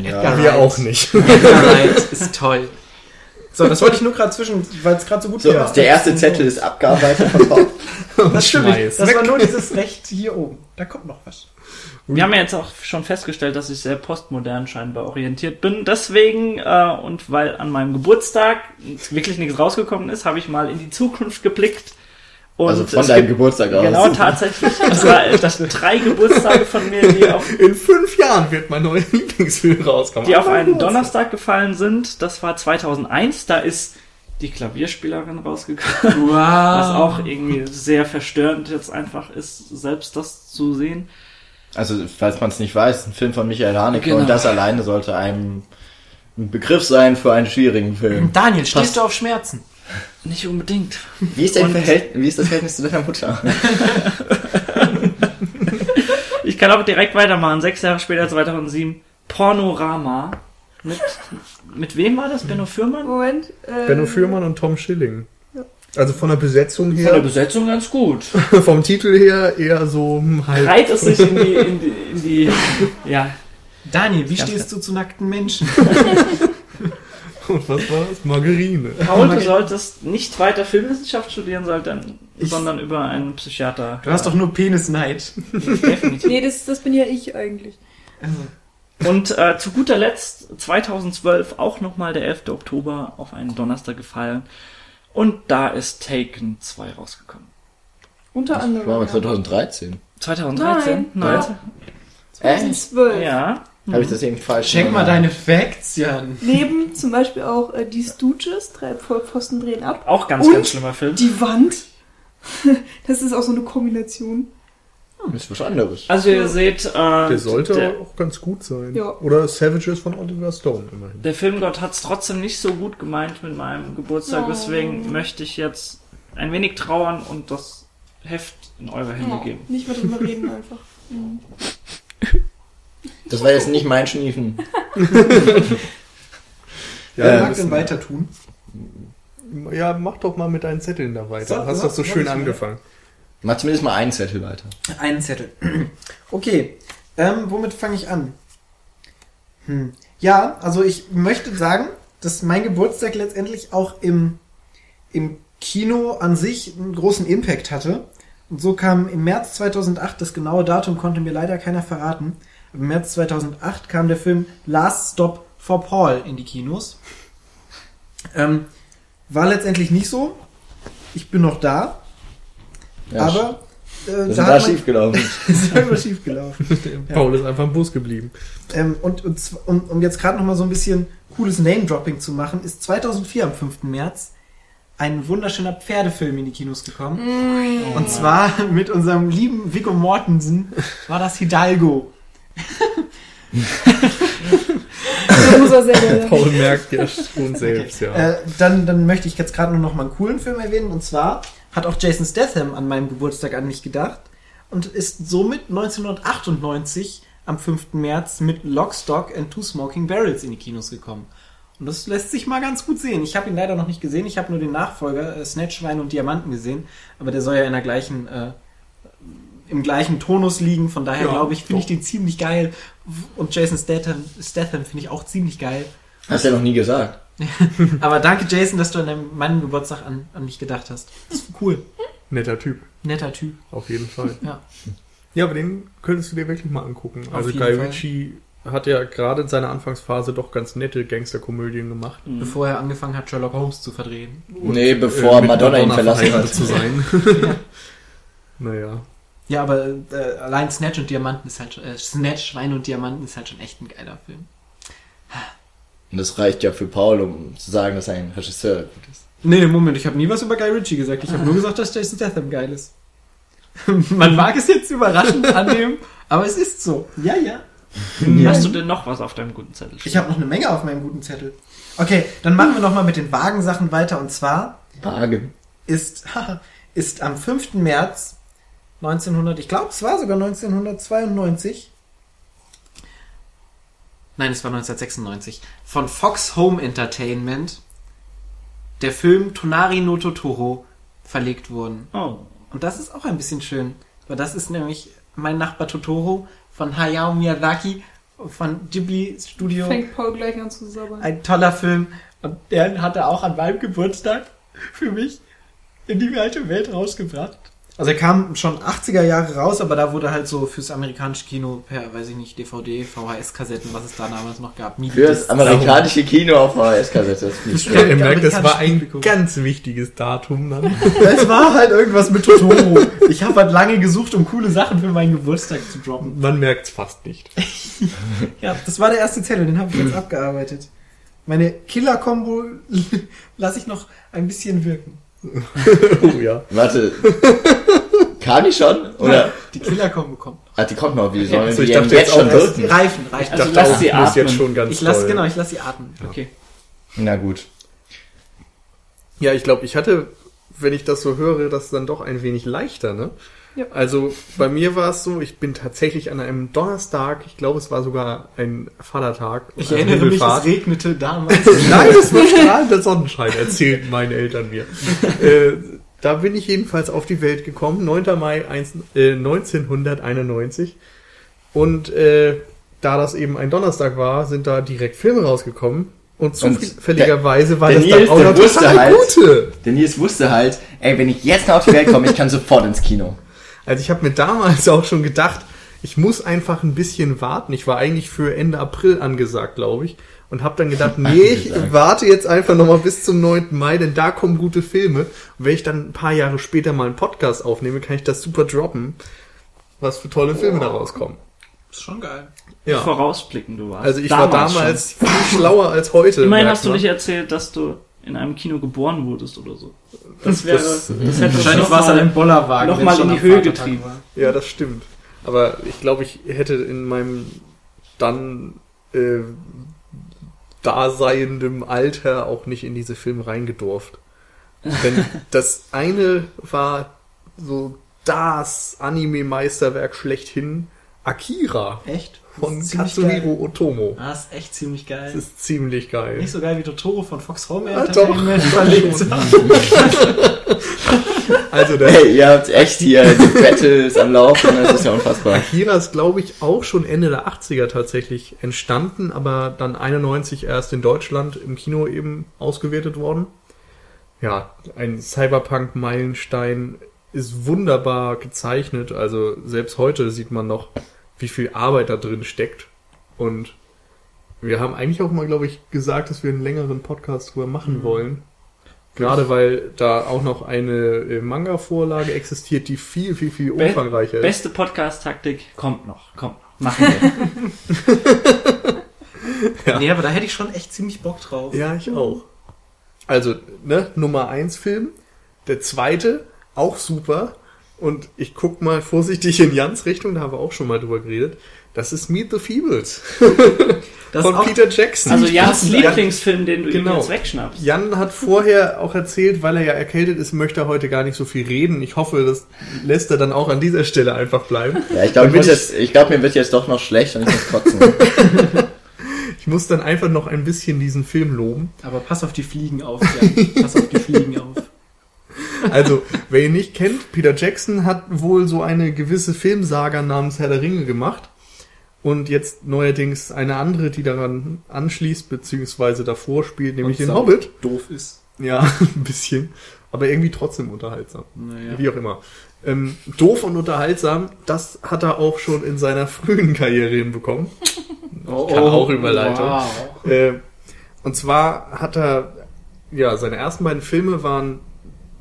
Ja. Edgar Wir Wright. auch nicht. Edgar Wright ist toll. So, das wollte ich nur gerade zwischen, weil es gerade so gut So, passt. der erste Zettel ist abgearbeitet. Das stimmt. Schmeiß. Das war nur dieses Recht hier oben. Da kommt noch was. Wir haben ja jetzt auch schon festgestellt, dass ich sehr postmodern scheinbar orientiert bin. Deswegen äh, und weil an meinem Geburtstag wirklich nichts rausgekommen ist, habe ich mal in die Zukunft geblickt. Und Also von deinem gibt- Geburtstag aus. Genau, tatsächlich. Das, war, das sind drei Geburtstage von mir, die auf, In fünf Jahren wird mein neuer Lieblingsfilm rauskommen. die auf einen Donnerstag gefallen sind. Das war 2001. Da ist die Klavierspielerin rausgekommen. Wow. Was auch irgendwie sehr verstörend jetzt einfach ist, selbst das zu sehen. Also, falls man es nicht weiß, ein Film von Michael Haneke Genau. und das alleine sollte einem ein Begriff sein für einen schwierigen Film. Daniel, Passt. stehst du auf Schmerzen? Nicht unbedingt. Wie ist, dein Verhältnis, wie ist das Verhältnis zu deiner Mutter? Ich kann auch direkt weitermachen. Sechs Jahre später, 2007, Pornorama. Mit, mit wem war das? Benno Fürmann? Moment. Äh, Benno Fürmann und Tom Schilling. Also von der Besetzung Von der her, Besetzung ganz gut. vom Titel her eher so hm, halt. Reiht es sich in die, in die, in die ja, Daniel, wie stehst du zu nackten Menschen? Und was war das? Margarine. Paul, du solltest nicht weiter Filmwissenschaft studieren, sollten, sondern über einen Psychiater. Du hast doch nur Penisneid. definitiv. Nee, das, das bin ja ich eigentlich. Und äh, zu guter Letzt 2012 auch nochmal der 11. Oktober auf einen Donnerstag gefallen. Und da ist Taken 2 rausgekommen. Unter Das anderem. war aber ja. 2013. 2013? Nein. Nein. 2012. Ja. Habe ich das eben falsch Check mal deine Facts, Jan. Neben zum Beispiel auch äh, die Stooges, drei Vollpfosten drehen ab. Auch ganz, Und ganz schlimmer Film. Die Wand. Das ist auch so eine Kombination. Ist was anderes. Also ihr seht, äh, Der sollte der, auch ganz gut sein. Ja. Oder Savages von Oliver Stone immerhin. der Filmgott hat es trotzdem nicht so gut gemeint mit meinem Geburtstag, Oh. deswegen möchte ich jetzt ein wenig trauern und das Heft in eure Hände Oh, geben. nicht mehr drüber reden einfach. Mhm. Das war jetzt nicht mein Schniefen. Wer Ja, mag denn weiter tun? Ja, mach doch mal mit deinen Zetteln da weiter. So, Hast doch so mach schön angefangen. Mach zumindest mal einen Zettel weiter. Einen Zettel. Okay, ähm, womit fange ich an? Hm. Ja, also ich möchte sagen, dass mein Geburtstag letztendlich auch im, im Kino an sich einen großen Impact hatte. Und so kam im März 2008, das genaue Datum konnte mir leider keiner verraten, im März 2008 kam der Film Last Stop for Paul in die Kinos. Ähm, war letztendlich nicht so. Ich bin noch da, Ja, aber äh, das ist da da schief gelaufen. ist einfach schief gelaufen. Paul ist einfach im Bus geblieben. Ähm, und, und um, um jetzt gerade noch mal so ein bisschen cooles Name-Dropping zu machen, ist 2004 am 5. März ein wunderschöner Pferdefilm in die Kinos gekommen. Und zwar mit unserem lieben Viggo Mortensen war das Hidalgo. Da muss er selber. Paul merkt ja schon selbst, ja. Äh, dann, dann möchte ich jetzt gerade nur noch mal einen coolen Film erwähnen. Und zwar hat auch Jason Statham an meinem Geburtstag an mich gedacht und ist somit 1998 am 5. März mit Lockstock and Two Smoking Barrels in die Kinos gekommen. Und das lässt sich mal ganz gut sehen. Ich habe ihn leider noch nicht gesehen. Ich habe nur den Nachfolger äh, Snatchwein und Diamanten gesehen. Aber der soll ja in der gleichen, äh, im gleichen Tonus liegen. Von daher Ja, glaube ich, finde ich den ziemlich geil. Und Jason Statham, Statham finde ich auch ziemlich geil. Hast du ja noch nie gesagt. Aber danke, Jason, dass du an deinem- meinem Geburtstag an, an mich gedacht hast. Das ist cool. Netter Typ, Netter Typ. auf jeden Fall. Ja. Ja, aber den könntest du dir wirklich mal angucken. Auf also Guy. Ritchie hat ja gerade in seiner Anfangsphase doch ganz nette Gangsterkomödien gemacht. Mhm. Bevor er angefangen hat, Sherlock Holmes zu verdrehen. nee, bevor mit Madonna ihn verlassen hat. zu sein. naja. Ja, aber äh, allein Snatch und Diamanten ist halt schon, äh, Snatch, Schweine und Diamanten ist halt schon echt ein geiler Film. Und das reicht ja für Paul, um zu sagen, dass ein Regisseur gut ist. Nee, Moment, ich habe nie was über Guy Ritchie gesagt. Ich habe nur gesagt, dass Jason Statham geil ist. Man mag es jetzt überraschend annehmen, aber es ist so. Ja, ja. Hast du denn noch was auf deinem guten Zettel Ich habe noch eine Menge auf meinem guten Zettel. Okay, dann machen wir noch mal mit den Wagensachen weiter. Und zwar Wagen. ist, ist am 5. März 1900, ich glaube, es war sogar 1992. Nein, es war 1996. Von Fox Home Entertainment der Film Tonari no Totoro verlegt worden. Oh. Und das ist auch ein bisschen schön. Weil das ist nämlich mein Nachbar Totoro von Hayao Miyazaki von Ghibli Studio. Fängt Paul gleich an zu sabbern. Ein toller Film. Und der hat er auch an meinem Geburtstag für mich in die weite Welt rausgebracht. Also er kam schon 80er Jahre raus, aber da wurde halt so fürs amerikanische Kino per, weiß ich nicht, DVD, VHS-Kassetten, was es da damals noch gab. Für das amerikanische Kino auf VHS-Kassette. Das finde ich Ja. Ihr merkt, das war ein Publikum. ganz wichtiges Datum dann. Es war halt irgendwas mit Totoro. Ich habe halt lange gesucht, um coole Sachen für meinen Geburtstag zu droppen. Man merkt es fast nicht. Ja, das war der erste Zettel, den habe ich jetzt abgearbeitet. Meine Killer-Kombo lasse ich noch ein bisschen wirken. Oh ja. Warte. Kam die schon? Oder? Die Killer-Kombo kommt. Ah, die kommt noch. Wie sollen Also ich die dachte jetzt jetzt schon auch, wirken? Die Reifen, reichen. Also dachte lass auch, sie jetzt atmen. schon ganz ich lasse toll. genau, ich lasse sie atmen. Okay. Na gut. Ja, ich glaube, ich hatte, wenn ich das so höre, das dann doch ein wenig leichter, ne? Ja. Also bei mir war es so, ich bin tatsächlich an einem Donnerstag, ich glaube, es war sogar ein Vatertag. Ich also erinnere mich, es regnete damals. Nein, es war strahlender Sonnenschein, erzählten meine Eltern mir. äh, da bin ich jedenfalls auf die Welt gekommen, 9. Mai 1, äh, 1991. Und äh, da das eben ein Donnerstag war, sind da direkt Filme rausgekommen. Und zufälligerweise war der das dann Nils, auch der noch wusste halt- gute. Der Nils wusste halt, ey, wenn ich jetzt noch auf die Welt komme, ich kann sofort ins Kino. Also ich habe mir damals auch schon gedacht, ich muss einfach ein bisschen warten. Ich war eigentlich für Ende April angesagt, glaube ich. Und habe dann gedacht, nee, ich warte jetzt einfach nochmal bis zum 9. Mai, denn da kommen gute Filme. Und wenn ich dann ein paar Jahre später mal einen Podcast aufnehme, kann ich das super droppen, was für tolle Filme da rauskommen. ist schon geil. Ja. Vorausblicken du warst. Also ich war damals viel schlauer als heute. Schon. Immerhin hast du nicht erzählt, dass du in einem Kino geboren wurdest oder so. Das wäre, das, Das- hätte Wahrscheinlich noch war es mal- an einem Bollerwagen. noch wenn mal es schon in die Höhe getrieben. war. Ja, das stimmt. Aber ich glaube, ich hätte in meinem dann äh, daseiendem Alter auch nicht in diese Filme reingedurft. Denn das eine war so das Anime-Meisterwerk schlechthin, Akira Echt? von Das Katsuhiro. Otomo. Ah, ist echt ziemlich geil. Das ist ziemlich geil. nicht so geil wie Totoro von Fox Home Ah, Entertainment doch. Also der Hey, ihr habt echt hier die Battles am Laufen, das ist ja unfassbar. Akira ist, glaube ich, auch schon Ende der 80er tatsächlich entstanden, aber dann 91 erst in Deutschland im Kino eben ausgewertet worden. Ja, ein Cyberpunk-Meilenstein ist wunderbar gezeichnet. Also selbst heute sieht man noch, wie viel Arbeit da drin steckt. Und wir haben eigentlich auch mal, glaube ich, gesagt, dass wir einen längeren Podcast drüber machen wollen. Gerade weil da auch noch eine äh, Manga-Vorlage existiert, die viel, viel, viel Be- umfangreicher ist. Beste Podcast-Taktik kommt noch. Kommt noch. Machen wir. Ja. Nee, aber da hätte ich schon echt ziemlich Bock drauf. Ja, ich auch. Also, ne, Nummer eins Film. Der zweite, auch super. Und ich guck mal vorsichtig in Jans Richtung, da haben wir auch schon mal drüber geredet. Das ist Meet the Feebles Das von auch, Peter Jackson. Also Jans Jan- Lieblingsfilm, den du ihm Genau. jetzt wegschnappst. Jan hat vorher auch erzählt, weil er ja erkältet ist, möchte er heute gar nicht so viel reden. Ich hoffe, das lässt er dann auch an dieser Stelle einfach bleiben. Ja, ich glaube, glaub, mir wird jetzt doch noch schlecht und ich muss kotzen. Ich muss dann einfach noch ein bisschen diesen Film loben. aber pass auf die Fliegen auf, Jan. Pass auf die Fliegen auf. Also, wer ihn nicht kennt, Peter Jackson hat wohl so eine gewisse Filmsaga namens Herr der Ringe gemacht. Und jetzt neuerdings eine andere, die daran anschließt, beziehungsweise davor spielt, nämlich den Hobbit. Doof ist. Ja, ein bisschen. Aber irgendwie trotzdem unterhaltsam. Naja. Wie auch immer. Ähm, doof und unterhaltsam, das hat er auch schon in seiner frühen Karriere hinbekommen. Oh, Kann auch Überleitung. Wow. Äh, und zwar hat er, ja, seine ersten beiden Filme waren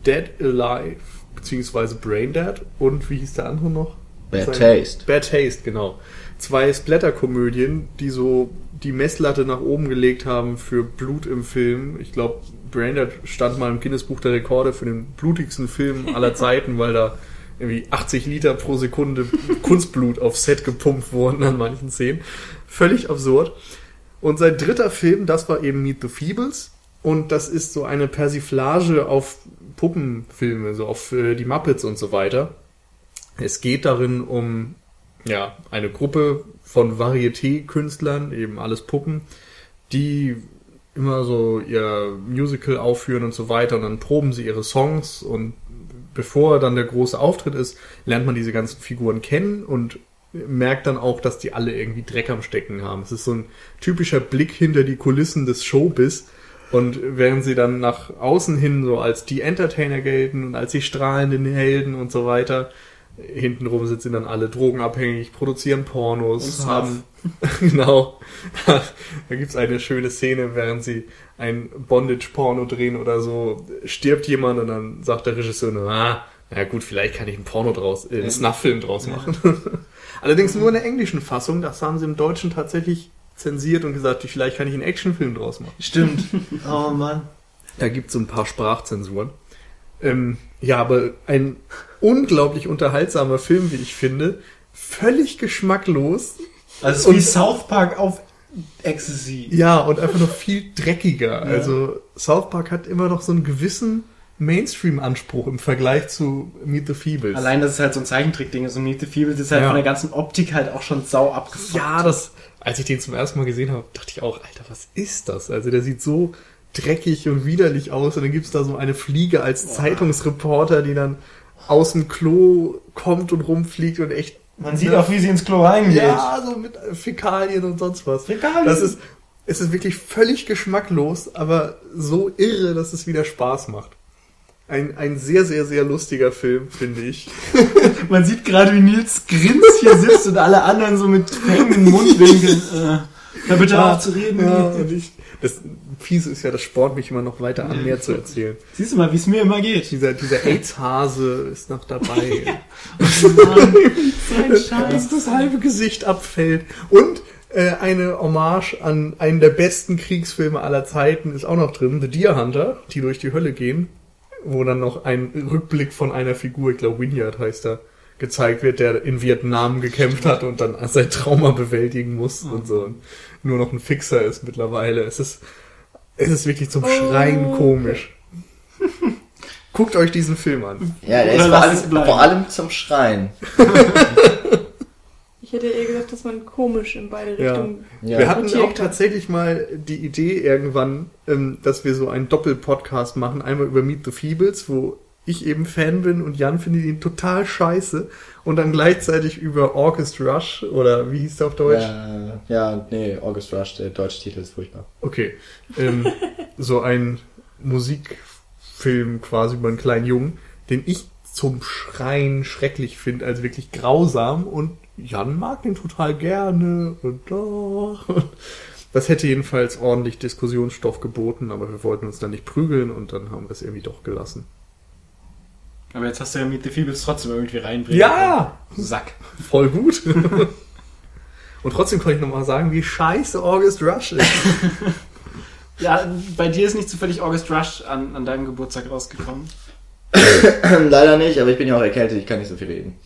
Dead Alive, beziehungsweise Brain Dead und wie hieß der andere noch? Bad Sein- Taste. Bad Taste, genau. Zwei Splatter-Komödien, die so die Messlatte nach oben gelegt haben für Blut im Film. Ich glaube, Braindead stand mal im Guinness-Buch der Rekorde für den blutigsten Film aller Zeiten, weil da irgendwie 80 Liter pro Sekunde Kunstblut auf Set gepumpt wurden an manchen Szenen. Völlig absurd. Und sein dritter Film, das war eben Meet the Feebles. Und das ist so eine Persiflage auf Puppenfilme, so auf äh, die Muppets und so weiter. Es geht darin um ja, eine Gruppe von Varieté-Künstlern, eben alles Puppen, die immer so ihr Musical aufführen und so weiter und dann proben sie ihre Songs und bevor dann der große Auftritt ist, lernt man diese ganzen Figuren kennen und merkt dann auch, dass die alle irgendwie Dreck am Stecken haben. Es ist so ein typischer Blick hinter die Kulissen des Showbiz und während sie dann nach außen hin so als die Entertainer gelten und als die strahlenden Helden und so weiter, hintenrum sind sie dann alle drogenabhängig, produzieren Pornos, Und haben genau. da gibt's eine schöne Szene, während sie ein Bondage-Porno drehen oder so, stirbt jemand und dann sagt der Regisseur, nur, ah, na gut, vielleicht kann ich ein Porno draus, äh, einen Snuff-Film draus machen. Allerdings nur in der englischen Fassung, das haben sie im Deutschen tatsächlich zensiert und gesagt, vielleicht kann ich einen Actionfilm draus machen. Stimmt. Oh Mann. Da gibt es so ein paar Sprachzensuren. Ähm, ja, aber ein unglaublich unterhaltsamer Film, wie ich finde. Völlig geschmacklos. Also ist wie South Park auf Ecstasy. Ja, und einfach noch viel dreckiger. Also South Park hat immer noch so einen gewissen Mainstream-Anspruch im Vergleich zu Meet the Feebles. Allein, dass es halt so ein Zeichentrickding ist und Meet the Feebles ist halt Ja. von der ganzen Optik halt auch schon sau abgefuckt. Ja, das, als ich den zum ersten Mal gesehen habe, dachte ich auch, Alter, was ist das? Also der sieht so dreckig und widerlich aus und dann gibt's da so eine Fliege als Zeitungsreporter, die dann aus dem Klo kommt und rumfliegt und echt Man sieht auch, wie sie ins Klo reingeht. Ja, so mit Fäkalien und sonst was. Fäkalien. Das ist, es ist wirklich völlig geschmacklos, aber so irre, dass es wieder Spaß macht. Ein, ein sehr, sehr, sehr lustiger Film, finde ich. Man sieht gerade, wie Nils Grins hier sitzt und alle anderen so mit hängenden Mundwinkeln. Äh, hör bitte auf zu reden. Ja, und ich, das Fiese ist ja, das spornt mich immer noch weiter an, mehr zu erzählen. Siehst du mal, wie es mir immer geht. Dieser, dieser AIDS-Hase ist noch dabei. dass das halbe Gesicht abfällt. Und äh, eine Hommage an einen der besten Kriegsfilme aller Zeiten ist auch noch drin, The Deer Hunter, die durch die Hölle gehen, wo dann noch ein Rückblick von einer Figur, ich glaube Winyard heißt er, gezeigt wird, der in Vietnam gekämpft hat und dann sein Trauma bewältigen muss und so und nur noch ein Fixer ist mittlerweile. Es ist, es ist wirklich zum Schreien komisch. Guckt euch diesen Film an. Ja, der Oder ist vor allem, vor allem zum Schreien. Ich hätte eher gesagt, dass man komisch in beide Ja. Richtungen. Ja. wir hatten auch tatsächlich mal die Idee irgendwann, ähm, dass wir so einen Doppel-Podcast machen. Einmal über Meet the Feebles, wo ich eben Fan bin und Jan findet ihn total scheiße. Und dann gleichzeitig über August Rush oder wie hieß der auf Deutsch? Ja, ja, nee, August Rush, der deutsche Titel ist furchtbar. Okay. Ähm, so ein Musikfilm quasi über einen kleinen Jungen, den ich zum Schreien schrecklich finde, als wirklich grausam und Jan mag den total gerne und doch. Das hätte jedenfalls ordentlich Diskussionsstoff geboten, aber wir wollten uns dann nicht prügeln und dann haben wir es irgendwie doch gelassen. Aber jetzt hast du ja Meet the Feebles trotzdem irgendwie reinbringen. Ja! können. Sack. Voll gut. und trotzdem kann ich nochmal sagen, wie scheiße August Rush ist. Ja, bei dir ist nicht zufällig August Rush an, an deinem Geburtstag rausgekommen. Leider nicht, aber ich bin ja auch erkältet, ich kann nicht so viel reden.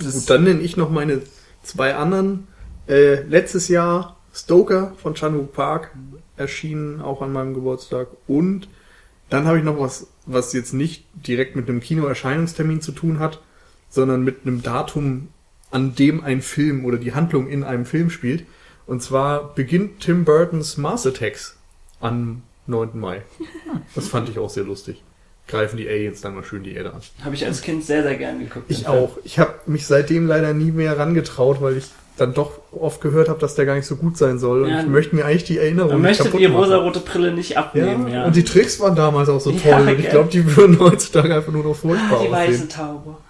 Gut, dann nenne ich noch meine zwei anderen. Äh, letztes Jahr Stoker von Chan-wook Park erschienen auch an meinem Geburtstag und dann habe ich noch was, was jetzt nicht direkt mit einem Kinoerscheinungstermin zu tun hat, sondern mit einem Datum, an dem ein Film oder die Handlung in einem Film spielt. Und zwar beginnt Tim Burtons Mars Attacks am 9. Mai. Das fand ich auch sehr lustig. Greifen die Aliens dann mal schön die Erde an. Habe ich als Kind sehr, sehr gern geguckt. Ich auch. Ich habe mich seitdem leider nie mehr rangetraut, weil ich dann doch oft gehört habe, dass der gar nicht so gut sein soll. Und Ja. ich möchte mir eigentlich die Erinnerung Man nicht möchte kaputt die machen. rosarote Brille nicht abnehmen, ja. Und die Tricks waren damals auch so Ja, toll. und ich glaube, die würden heutzutage einfach nur noch furchtbar ah, die weiße aussehen. Taube.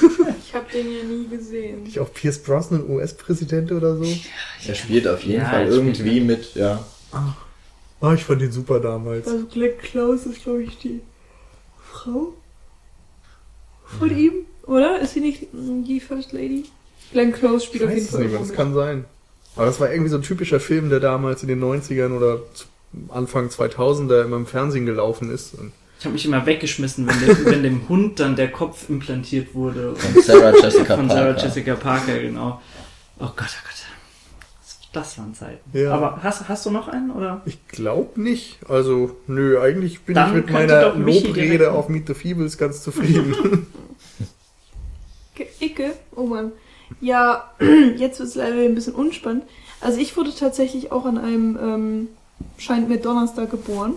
Ich habe den ja nie gesehen. Ich auch Pierce Brosnan, US-Präsident oder so. Er spielt auf jeden Ja, Fall irgendwie mit, ja. Ah, ich fand den super damals. Also Glenn Close ist, glaube ich, die Frau von ihm. Oder? Ist sie nicht die First Lady? Glenn Close spielt Ich auf weiß jeden es Fall. nicht mehr, das kann sein. Aber das war irgendwie so ein typischer Film, der damals in den 90ern oder Anfang 2000er immer im Fernsehen gelaufen ist. Und Ich habe mich immer weggeschmissen, wenn, der, wenn dem Hund dann der Kopf implantiert wurde. Von Sarah Jessica Von Sarah Parker. Jessica Parker, genau. Oh Gott, oh Gott. Das waren Zeiten. Ja. Aber hast, hast du noch einen, oder? ich glaube nicht. Also, nö, eigentlich bin Dann ich mit meiner Lobrede auf Meet the Feebles ganz zufrieden. Icke? Oh Mann. Ja, jetzt wird es leider ein bisschen unspannend. Also ich wurde tatsächlich auch an einem, ähm, scheint mir Donnerstag geboren.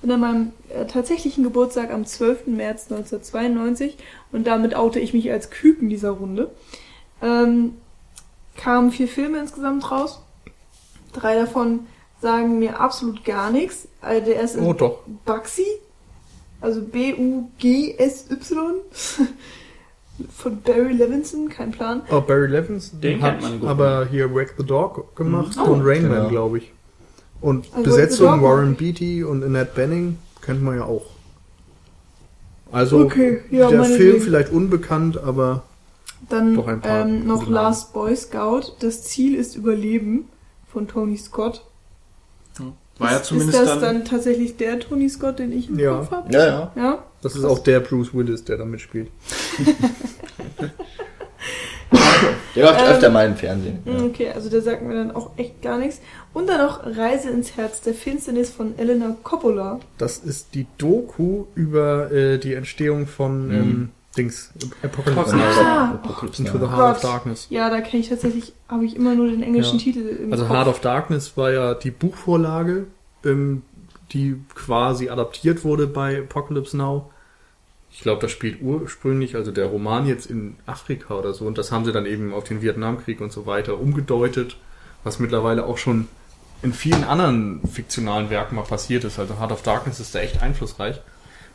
Bin an meinem äh, tatsächlichen Geburtstag am 12. März 1992 und damit oute ich mich als Küken dieser Runde. Ähm, kamen vier Filme insgesamt raus. Drei davon sagen mir absolut gar nichts. Also der erste oh ist. Bugsy, also B-U-G-S-Y, von Barry Levinson, kein Plan. Oh, Barry Levinson Den hat kennt man gut. aber hier Wreck the Dog gemacht Mhm. und Rain Man, genau. glaube ich. Und Also Besetzung Dog Warren Beatty und Annette Benning kennt man ja auch. Also Okay, ja, der. Film vielleicht unbekannt, aber Dann Doch ein paar ähm, noch. Last Boy Scout, das Ziel ist Überleben von Tony Scott. War ja ist, zumindest ist das dann, dann, tatsächlich der Tony Scott, den ich im Ja. Kopf habe? Ja, ja. Ja. das ist auch der Bruce Willis, der da mitspielt. Der läuft Ähm, öfter mal im Fernsehen. Mm, Okay, also der sagt mir dann auch echt gar nichts. Und dann noch Reise ins Herz der Finsternis von Elena Coppola. Das ist die Doku über äh, die Entstehung von Mhm. ähm, Dings, Apocalypse Genau. Now. Ah. Apocalypse Into the Now. Heart of. Darkness. Ja, da kenne ich tatsächlich, habe ich immer nur den englischen Ja. Titel im Also Kopf. Heart of Darkness war ja die Buchvorlage, ähm, die quasi adaptiert wurde bei Apocalypse Now. Ich glaube, das spielt ursprünglich, also der Roman jetzt in Afrika oder so, und das haben sie dann eben auf den Vietnamkrieg und so weiter umgedeutet, was mittlerweile auch schon in vielen anderen fiktionalen Werken mal passiert ist. Also Heart of Darkness ist da echt einflussreich.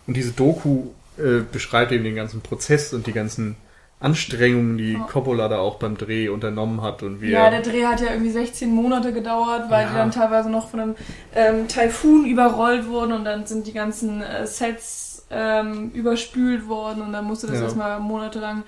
Und diese Doku äh, beschreibt eben den ganzen Prozess und die ganzen Anstrengungen, die Ja. Coppola da auch beim Dreh unternommen hat und wie Ja, er der Dreh hat ja irgendwie 16 Monate gedauert, weil Ja. die dann teilweise noch von einem ähm, Taifun überrollt wurden und dann sind die ganzen äh, Sets ähm, überspült worden und dann musste das Ja. erstmal monatelang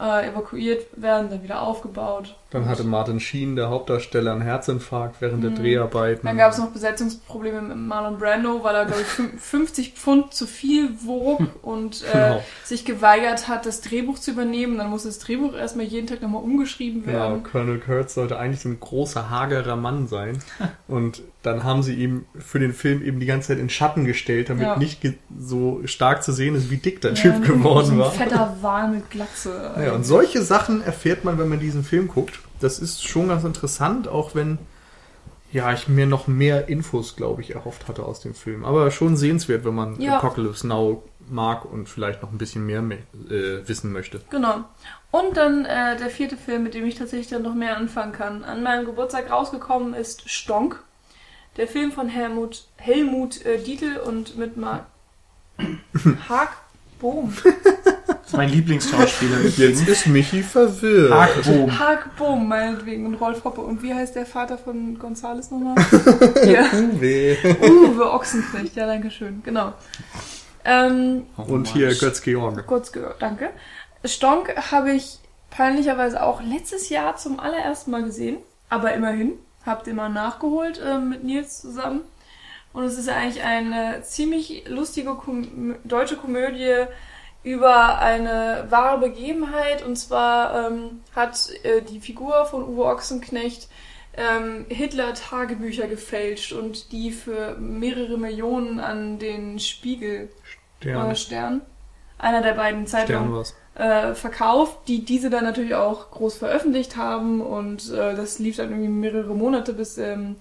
äh, evakuiert werden, dann wieder aufgebaut. Dann hatte Martin Sheen, der Hauptdarsteller, einen Herzinfarkt während der Mhm. Dreharbeiten. Dann gab es noch Besetzungsprobleme mit Marlon Brando, weil er, glaube ich, fün- 50 Pfund zu viel wog und äh, Genau. sich geweigert hat, das Drehbuch zu übernehmen. Dann musste das Drehbuch erstmal jeden Tag nochmal umgeschrieben Genau, werden. Colonel Kurtz sollte eigentlich so ein großer, hagerer Mann sein. Und dann haben sie ihm für den Film eben die ganze Zeit in Schatten gestellt, damit Ja. nicht ge- so stark zu sehen ist, wie dick der Ja, Typ so geworden ein war. fetter Wal mit Glatze. Ja, und solche Sachen erfährt man, wenn man diesen Film guckt. Das ist schon ganz interessant, auch wenn ja, ich mir noch mehr Infos, glaube ich, erhofft hatte aus dem Film. Aber schon sehenswert, wenn man Ja. Apocalypse Now mag und vielleicht noch ein bisschen mehr me- äh, wissen möchte. Genau. Und dann äh, der vierte Film, mit dem ich tatsächlich dann noch mehr anfangen kann. An meinem Geburtstag rausgekommen ist Stonk. Der Film von Helmut, Helmut äh, Dietl und mit Mark Haag Bohm. das ist mein Lieblingsschauspieler. Jetzt ist Michi verwirrt. Mark Bohm. Haag Bohm, meinetwegen. Und Rolf Hoppe. Und wie heißt der Vater von Gonzales nochmal? ja. Uwe. Uwe Ochsenknecht. Ja, danke schön. Genau. Ähm, Und hier Götz Georg. kurz gehört, danke. Stonk habe ich peinlicherweise auch letztes Jahr zum allerersten Mal gesehen, aber immerhin, habt ihr mal nachgeholt äh, mit Nils zusammen. Und es ist eigentlich eine ziemlich lustige Kom deutsche Komödie über eine wahre Begebenheit. Und zwar ähm, hat äh, die Figur von Uwe Ochsenknecht ähm, Hitler-Tagebücher gefälscht und die für mehrere Millionen an den Spiegel Stern. oder Stern, einer der beiden Zeitungen, äh, verkauft, die diese dann natürlich auch groß veröffentlicht haben und äh, das lief dann irgendwie mehrere Monate, bis ähm,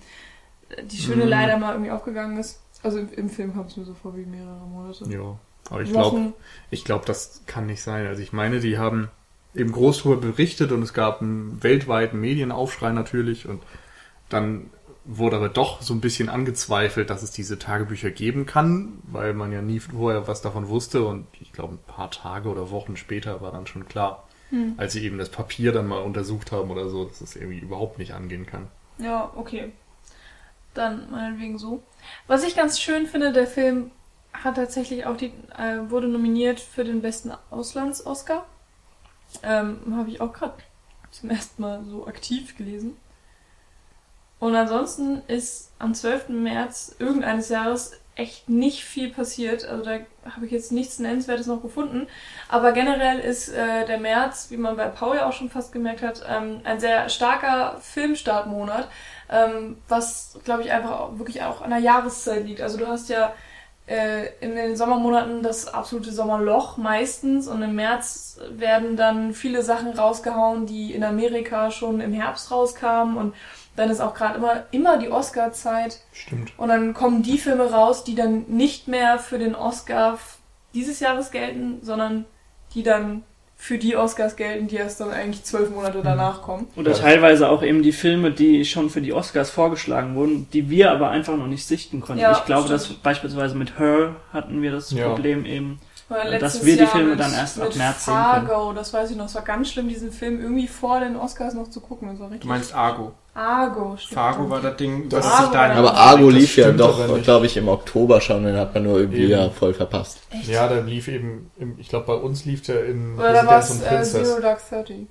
die Schöne Mhm. leider mal irgendwie aufgegangen ist. Also im, im Film kam es mir so vor wie mehrere Monate. Ja. Aber ich glaube, ich glaube, das kann nicht sein. Also ich meine, die haben eben groß darüber berichtet und es gab einen weltweiten Medienaufschrei natürlich und dann wurde aber doch so ein bisschen angezweifelt, dass es diese Tagebücher geben kann, weil man ja nie vorher was davon wusste und ich glaube ein paar Tage oder Wochen später war dann schon klar, Hm. als sie eben das Papier dann mal untersucht haben oder so, dass es irgendwie überhaupt nicht angehen kann. Ja, okay. Dann meinetwegen so. Was ich ganz schön finde, der Film hat tatsächlich auch die, äh, wurde nominiert für den besten Auslands-Oscar. Ähm, Habe ich auch gerade zum ersten Mal so aktiv gelesen. Und ansonsten ist am 12. März irgendeines Jahres echt nicht viel passiert. Also da habe ich jetzt nichts Nennenswertes noch gefunden. Aber generell ist äh, der März, wie man bei Paul ja auch schon fast gemerkt hat, ähm, ein sehr starker Filmstartmonat, ähm, was, glaube ich, einfach auch, wirklich auch an der Jahreszeit liegt. Also du hast ja äh, in den Sommermonaten das absolute Sommerloch meistens und im März werden dann viele Sachen rausgehauen, die in Amerika schon im Herbst rauskamen und dann ist auch gerade immer, immer die Oscar-Zeit Stimmt. und dann kommen die Filme raus, die dann nicht mehr für den Oscar dieses Jahres gelten, sondern die dann für die Oscars gelten, die erst dann eigentlich zwölf Monate danach kommen. Oder Ja. teilweise auch eben die Filme, die schon für die Oscars vorgeschlagen wurden, die wir aber einfach noch nicht sichten konnten. Ja, ich glaube, stimmt. dass beispielsweise mit Her hatten wir das Ja. Problem eben. Oder Äh, dass wir die Jahr Filme mit, dann erst ab März sehen können. Das weiß ich noch. Es war ganz schlimm, diesen Film irgendwie vor den Oscars noch zu gucken. Das war richtig. Du meinst Argo. Argo, stimmt. Fargo war das Ding, Das was ist- sich da Aber Argo lief ja doch, glaube ich, im Oktober schon, den hat man nur irgendwie Eben. ja voll verpasst. Echt? Ja, der lief eben, im, ich glaube, bei uns lief der in Oder da war Residenz es und äh, Princess. Zero Dark Thirty.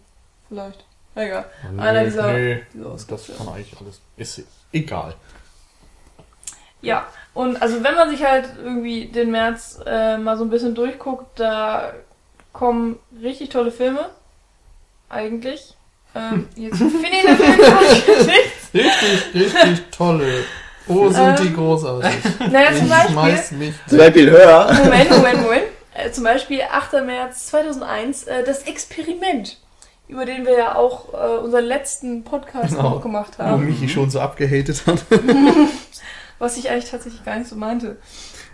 Vielleicht. Egal. Nee, einer dieser- nee, dieser das kann eigentlich alles. Ist egal. Ja, und also wenn man sich halt irgendwie den März äh, mal so ein bisschen durchguckt, da kommen richtig tolle Filme. Eigentlich. Ähm, jetzt finde ich natürlich nichts. Richtig, richtig tolle. Oh, sind Ähm, die großartig. Naja, zum Ich Beispiel. schmeiß mich. Zum Beispiel Hör. Moment, Moment, Moment. Äh, zum Beispiel 8. März 2001, äh, das Experiment, über den wir ja auch äh, unseren letzten Podcast Genau. auch gemacht Wo haben. Michi schon so abgehatet hat. Was ich eigentlich tatsächlich gar nicht so meinte.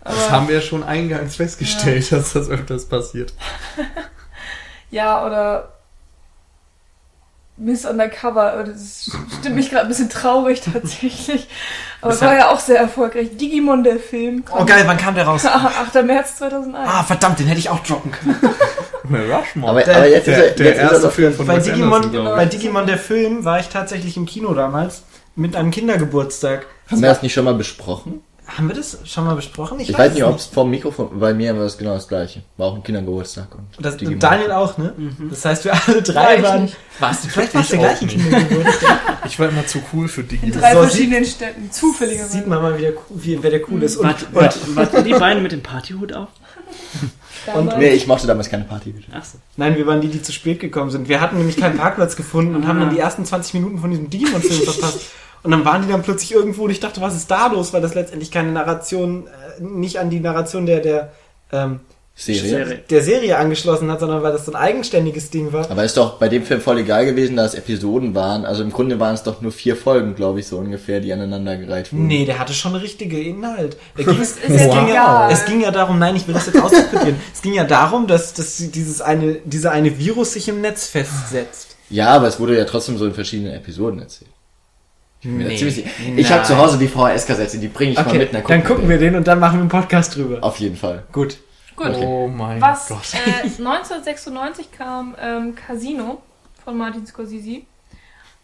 Das Aber, haben wir schon eingangs festgestellt, dass das öfters passiert. ja, oder Miss Undercover, das stimmt mich gerade ein bisschen traurig tatsächlich. Aber es Das war ja auch sehr erfolgreich. Digimon, der Film. Oh geil, wann kam der raus? 8. März 2001. Ah, verdammt, den hätte ich auch droppen können. Rushmore. Aber, Der- aber jetzt der, ist er, der jetzt ist er erste Film von Bei Digimon, Anderson, bei. Digimon der Film war ich tatsächlich im Kino damals mit einem Kindergeburtstag. Haben wir das nicht schon mal besprochen? Haben wir das schon mal besprochen? Ich, weiß nicht, ob es vom Mikrofon, bei mir war es genau das gleiche. War auch ein Kindergeburtstag. Und Das, Digimon. Daniel auch, ne? Das heißt, wir alle drei ich waren. Warst du vielleicht warst du Ich der gleiche nicht. Kindergeburtstag? Ich war immer zu cool für In Digimon. drei So verschiedenen Städten. Zufälligerweise. Sieht man mal wieder, wie, wer der cool ist. Und, Wart, und, wart, die beiden mit dem Partyhut auf? Damals. Nee, ich mochte damals keine Party. Achso. nein, wir waren die, die zu spät gekommen sind. Wir hatten nämlich keinen Parkplatz gefunden und haben dann die ersten 20 Minuten von diesem Digimon-Film verpasst. Und dann waren die dann plötzlich irgendwo und ich dachte, was ist da los? Weil das letztendlich keine Narration, äh, nicht an die Narration der, der, ähm, Serie. Der Serie angeschlossen hat, sondern weil das so ein eigenständiges Ding war. Aber ist doch bei dem Film voll egal gewesen, da es Episoden waren. Also im Grunde waren es doch nur vier Folgen, glaube ich, so ungefähr, die aneinandergereiht wurden. Nee, der hatte schon richtige Inhalt. Es, jetzt ging ja, es ging ja darum, nein, ich will das jetzt ausdiskutieren. es ging ja darum, dass, dass dieses eine, dieser eine Virus sich im Netz festsetzt. Ja, aber es wurde ja trotzdem so in verschiedenen Episoden erzählt. Ich, bin mir da Nee. ziemlich ich habe zu Hause die VHS-Kassette, die bringe ich mal Okay, mit. dann gucken wir den und dann machen wir einen Podcast drüber. Auf jeden Fall. Gut. Gut. Oh mein Was Gott. äh, 1996 kam ähm, Casino von Martin Scorsese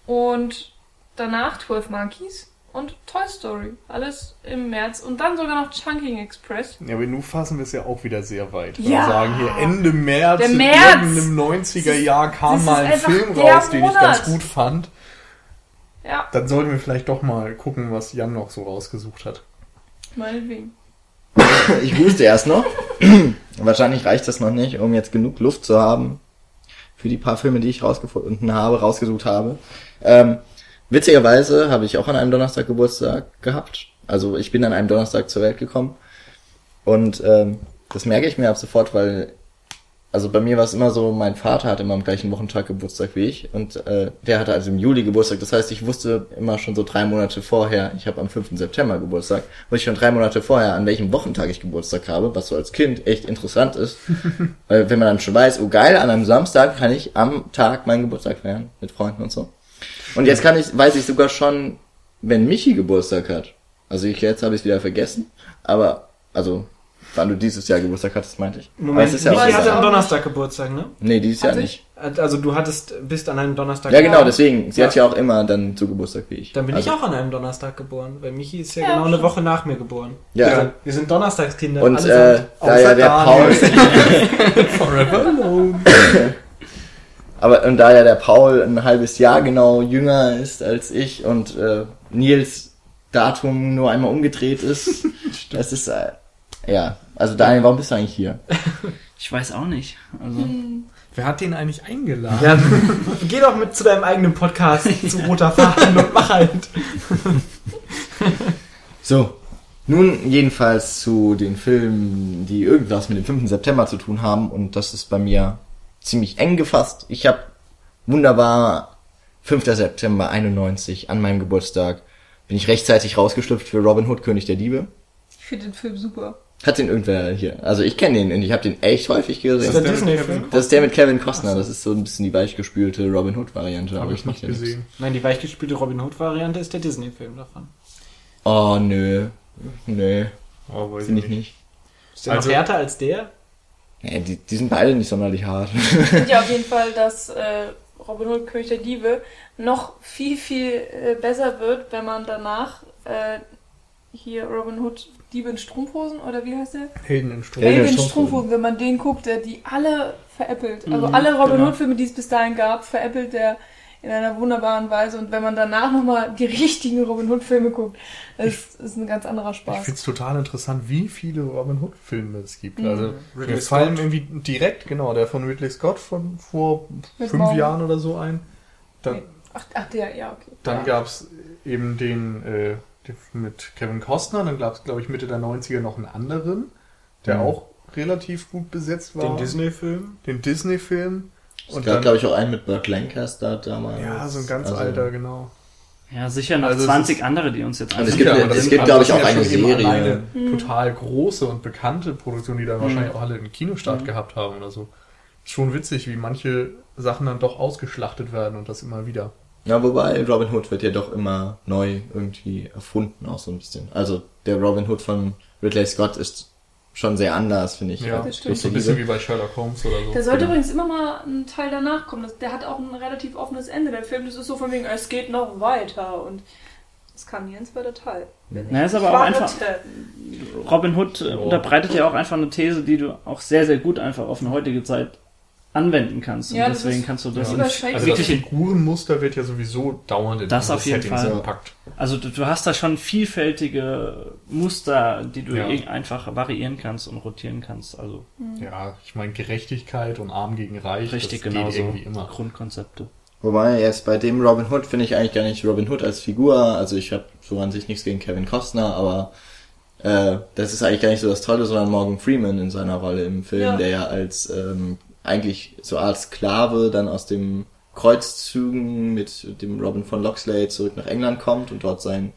und danach 12 Monkeys und Toy Story. Alles im März und dann sogar noch Chunking Express. Ja, aber nun fassen wir es ja auch wieder sehr weit. Ja. wir sagen, hier Ende März, Der März. irgendeinem 90er Jahr kam mal ein Film raus, den ich ganz Monat. gut fand. Ja, Dann sollten wir vielleicht doch mal gucken, was Jan noch so rausgesucht hat. meinetwegen. Ich huste erst noch. Wahrscheinlich reicht das noch nicht, um jetzt genug Luft zu haben für die paar Filme, die ich rausgefunden habe, rausgesucht habe. Ähm, witzigerweise habe ich auch an einem Donnerstag Geburtstag gehabt. Also ich bin an einem Donnerstag zur Welt gekommen. Und ähm, das merke ich mir ab sofort, weil also bei mir war es immer so, mein Vater hatte immer am gleichen Wochentag Geburtstag wie ich und äh, der hatte also im Juli Geburtstag. Das heißt, ich wusste immer schon so drei Monate vorher, ich habe am 5. September Geburtstag, wusste ich schon drei Monate vorher, an welchem Wochentag ich Geburtstag habe, was so als Kind echt interessant ist. weil wenn man dann schon weiß, oh geil, an einem Samstag kann ich am Tag meinen Geburtstag feiern mit Freunden und so. Und jetzt kann ich, weiß ich sogar schon, wenn Michi Geburtstag hat. Also ich jetzt habe ich es wieder vergessen, aber also wann du dieses Jahr Geburtstag hattest, meinte ich. Moment, es ist ja auch Michi hatte am nicht. Donnerstag Geburtstag, ne? Nee, dieses Jahr nicht. Also du hattest, bist an einem Donnerstag Ja, genau, geboren. deswegen. Sie Ja. hat ja auch immer dann so Geburtstag wie ich. Dann bin also, ich auch an einem Donnerstag geboren, weil Michi ist ja, Ja, genau eine. Woche nach mir geboren. Ja. Wir, sind, wir sind Donnerstagskinder. Und äh, da ja der Paul, Forever Alone. Aber und da ja der Paul ein halbes Jahr genau jünger ist als ich und äh, Nils Datum nur einmal umgedreht ist, das ist äh, ja. Also Daniel, warum bist du eigentlich hier? Ich weiß auch nicht. Also, Wer hat den eigentlich eingeladen? Ja, geh doch mit zu deinem eigenen Podcast zu roter Faden und mach halt. So, nun jedenfalls zu den Filmen, die irgendwas mit dem 5. September zu tun haben und das ist bei mir ziemlich eng gefasst. Ich habe wunderbar 5. September 91 an meinem Geburtstag bin ich rechtzeitig rausgeschlüpft für Robin Hood König der Diebe. Ich finde den Film super. Hat den irgendwer hier? Also ich kenne den und ich habe den echt häufig Ist gesehen. der mit Disney-Film? Kevin Das ist der mit Kevin Costner. Das ist so ein bisschen die weichgespülte Robin Hood Variante. Habe aber ich nicht gesehen. Nein, die weichgespielte Robin Hood-Variante ist der Disney-Film davon. Oh nö, nö, Oh, weiß finde ich ich nicht. nicht. Ist der Also- noch härter als der? Nee, die, die sind beide nicht sonderlich hart. Ich finde ja auf jeden Fall, dass äh, Robin Hood König der Diebe noch viel, viel äh, besser wird, wenn man danach äh, hier Robin Hood Diebe in Strumpfhosen oder wie heißt der? Helden in Strom. Helden in Strumpfhosen. Strumpfhosen, wenn man den guckt, der die alle veräppelt. Also Mhm, alle Robin genau. Hood Filme, die es bis dahin gab, veräppelt der in einer wunderbaren Weise. Und wenn man danach nochmal die richtigen Robin Hood Filme guckt, das ist ein ganz anderer Ich Spaß. finde es total interessant, wie viele Robin Hood Filme es gibt. Mhm. Also Ridley mir fallen Scott. irgendwie direkt, genau, der von Ridley Scott von vor Mit fünf Maul. Jahren oder so ein. Dann. Ach, ach der, ja, okay. dann ja. gab's eben den, äh, den mit Kevin Costner, dann gab's glaube ich, Mitte der 90er noch einen anderen, der Mhm. auch relativ gut besetzt war. Den Disney-Film? Den Disney-Film. Es Und gab, glaube ich, auch einen mit Burt Lancaster damals. ja, so ein ganz Also- alter, genau. ja, sicher noch Also es 20 ist- andere, die uns jetzt Und es gibt- nicht es gibt, aber glaub das ich, auch ja eine Serie. Alleine Mhm. total große und bekannte Produktionen, die dann Mhm. wahrscheinlich auch alle einen Kinostart Mhm. gehabt haben oder so. Ist schon witzig, wie manche Sachen dann doch ausgeschlachtet werden und das immer wieder. Ja, wobei Robin Hood wird ja doch immer neu irgendwie erfunden, auch so ein bisschen. Also der Robin Hood von Ridley Scott ist schon sehr anders, finde ich. Ja, das stimmt. So ein bisschen wie bei Sherlock Holmes oder so. Der sollte Genau. übrigens immer mal ein Teil danach kommen. Der hat auch ein relativ offenes Ende. Der Film, das ist so von wegen, es geht noch weiter. Und es kam hier ein zweiter Teil. Na, ist aber auch einfach. Robin Hood äh, unterbreitet ja auch einfach eine These, die du auch sehr, sehr gut einfach auf eine heutige Zeit anwenden kannst. Und Ja, das deswegen ist- kannst du das. Ja. Überschreckend. Also das Figurenmuster wird ja sowieso dauernd in Das auf jeden Settings Fall. gepackt. Also du, du hast da schon vielfältige Muster, die du Ja. einfach variieren kannst und rotieren kannst. Also Ja, ich meine Gerechtigkeit und Arm gegen Reich, richtig das genau geht so irgendwie immer. Grundkonzepte. Wobei jetzt bei dem Robin Hood finde ich eigentlich gar nicht Robin Hood als Figur. Also ich habe so an sich nichts gegen Kevin Costner, aber äh, das ist eigentlich gar nicht so das Tolle, sondern Morgan Freeman in seiner Rolle im Film, Ja. der ja als ähm, eigentlich so als Sklave dann aus dem Kreuzzügen mit dem Robin von Loxley zurück nach England kommt und dort sein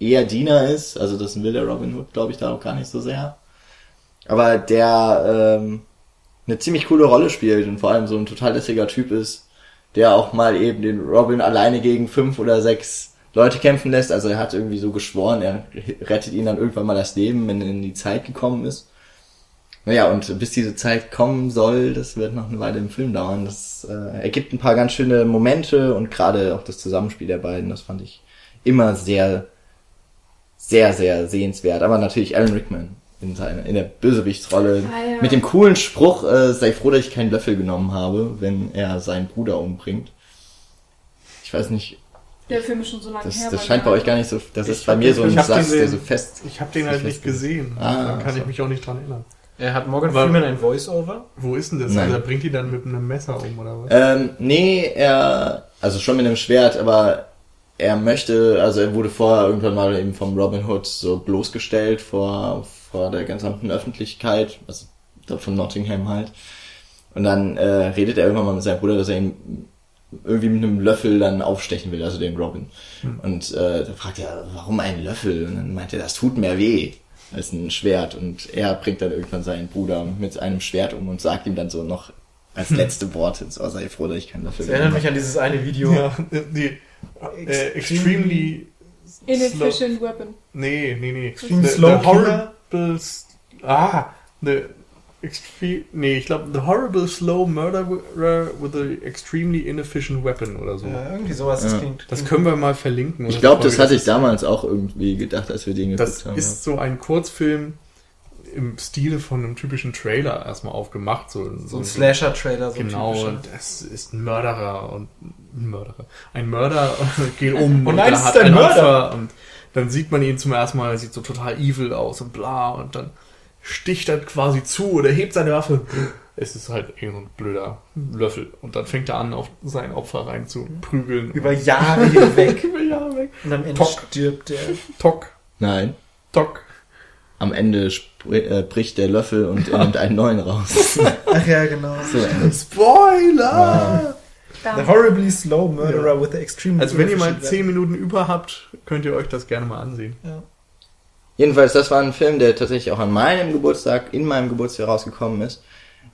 eher Diener ist. Also das will der Robin Hood, glaube ich, da auch gar nicht so sehr. Aber der ähm, eine ziemlich coole Rolle spielt und vor allem so ein total lässiger Typ ist, der auch mal eben den Robin alleine gegen fünf oder sechs Leute kämpfen lässt. Also er hat irgendwie so geschworen, er rettet ihn dann irgendwann mal das Leben, wenn er in die Zeit gekommen ist. Naja, und bis diese Zeit kommen soll, das wird noch eine Weile im Film dauern. Das äh, ergibt ein paar ganz schöne Momente und gerade auch das Zusammenspiel der beiden, das fand ich immer sehr, sehr, sehr sehenswert. Aber natürlich Alan Rickman in seiner, in der Bösewichtsrolle Ah, ja. mit dem coolen Spruch, äh, sei froh, dass ich keinen Löffel genommen habe, wenn er seinen Bruder umbringt. Ich weiß nicht, Der Film ist schon so lange das, her. das scheint bei euch gar nicht so, das ist bei mir den so ein Satz, den- der so fest. Ich habe den halt nicht gesehen. Ah, dann kann so. ich mich auch nicht dran erinnern. Er hat Morgan Aber- Freeman ein Voice-Over. Wo ist denn das? Nein. Also er bringt die dann mit einem Messer um oder was? Ähm, nee, er, also schon mit einem Schwert, aber er möchte, also er wurde vorher irgendwann mal eben vom Robin Hood so bloßgestellt vor, vor der gesamten Öffentlichkeit, also da von Nottingham halt. Und dann äh, redet er irgendwann mal mit seinem Bruder, dass er ihn irgendwie mit einem Löffel dann aufstechen will, also den Robin. Und äh, da fragt er, warum ein Löffel? Und dann meint er, das tut mehr weh als ein Schwert. Und er bringt dann irgendwann seinen Bruder mit einem Schwert um und sagt ihm dann so noch als letzte Worte, so sei froh, dass ich keinen Löffel Das erinnert mich an dieses eine Video. Ja, die äh, extremely Inefficient Weapon. Nee, nee, nee. Extreme the, Slow the horrible Ah, the extreme Nee, ich glaube the horrible slow murderer with a extremely inefficient weapon oder so. Ja, irgendwie sowas. Das Ja. klingt. Das können wir mal verlinken. Ich glaube, so. das hatte ich damals auch irgendwie gedacht, als wir den geguckt Das haben. ist so ein Kurzfilm. im Stile von einem typischen Trailer erstmal aufgemacht. So, So ein Slasher-Trailer, so ein Genau, typischer. und es ist ein Mörderer und ein Mörderer. Ein Mörder geht um Oh nein, er es ist ein Mörder. Opfer und dann sieht man ihn zum ersten Mal, er sieht so total evil aus und bla und dann sticht er quasi zu oder hebt seine Waffe. Es ist halt irgend so ein blöder Löffel und dann fängt er an, auf sein Opfer rein zu prügeln. Über Jahre hinweg. Über Jahre weg. Und am Ende Tock. stirbt der. Tock, Nein. tock. Am Ende äh, bricht der Löffel und er nimmt einen neuen raus. Ach ja, genau. so endet Spoiler! The horribly slow murderer with the extreme Also wenn ihr mal superficial 10 Minuten über habt, könnt ihr euch das gerne mal ansehen. Ja. Jedenfalls, das war ein Film, der tatsächlich auch an meinem Geburtstag, in meinem Geburtstag rausgekommen ist.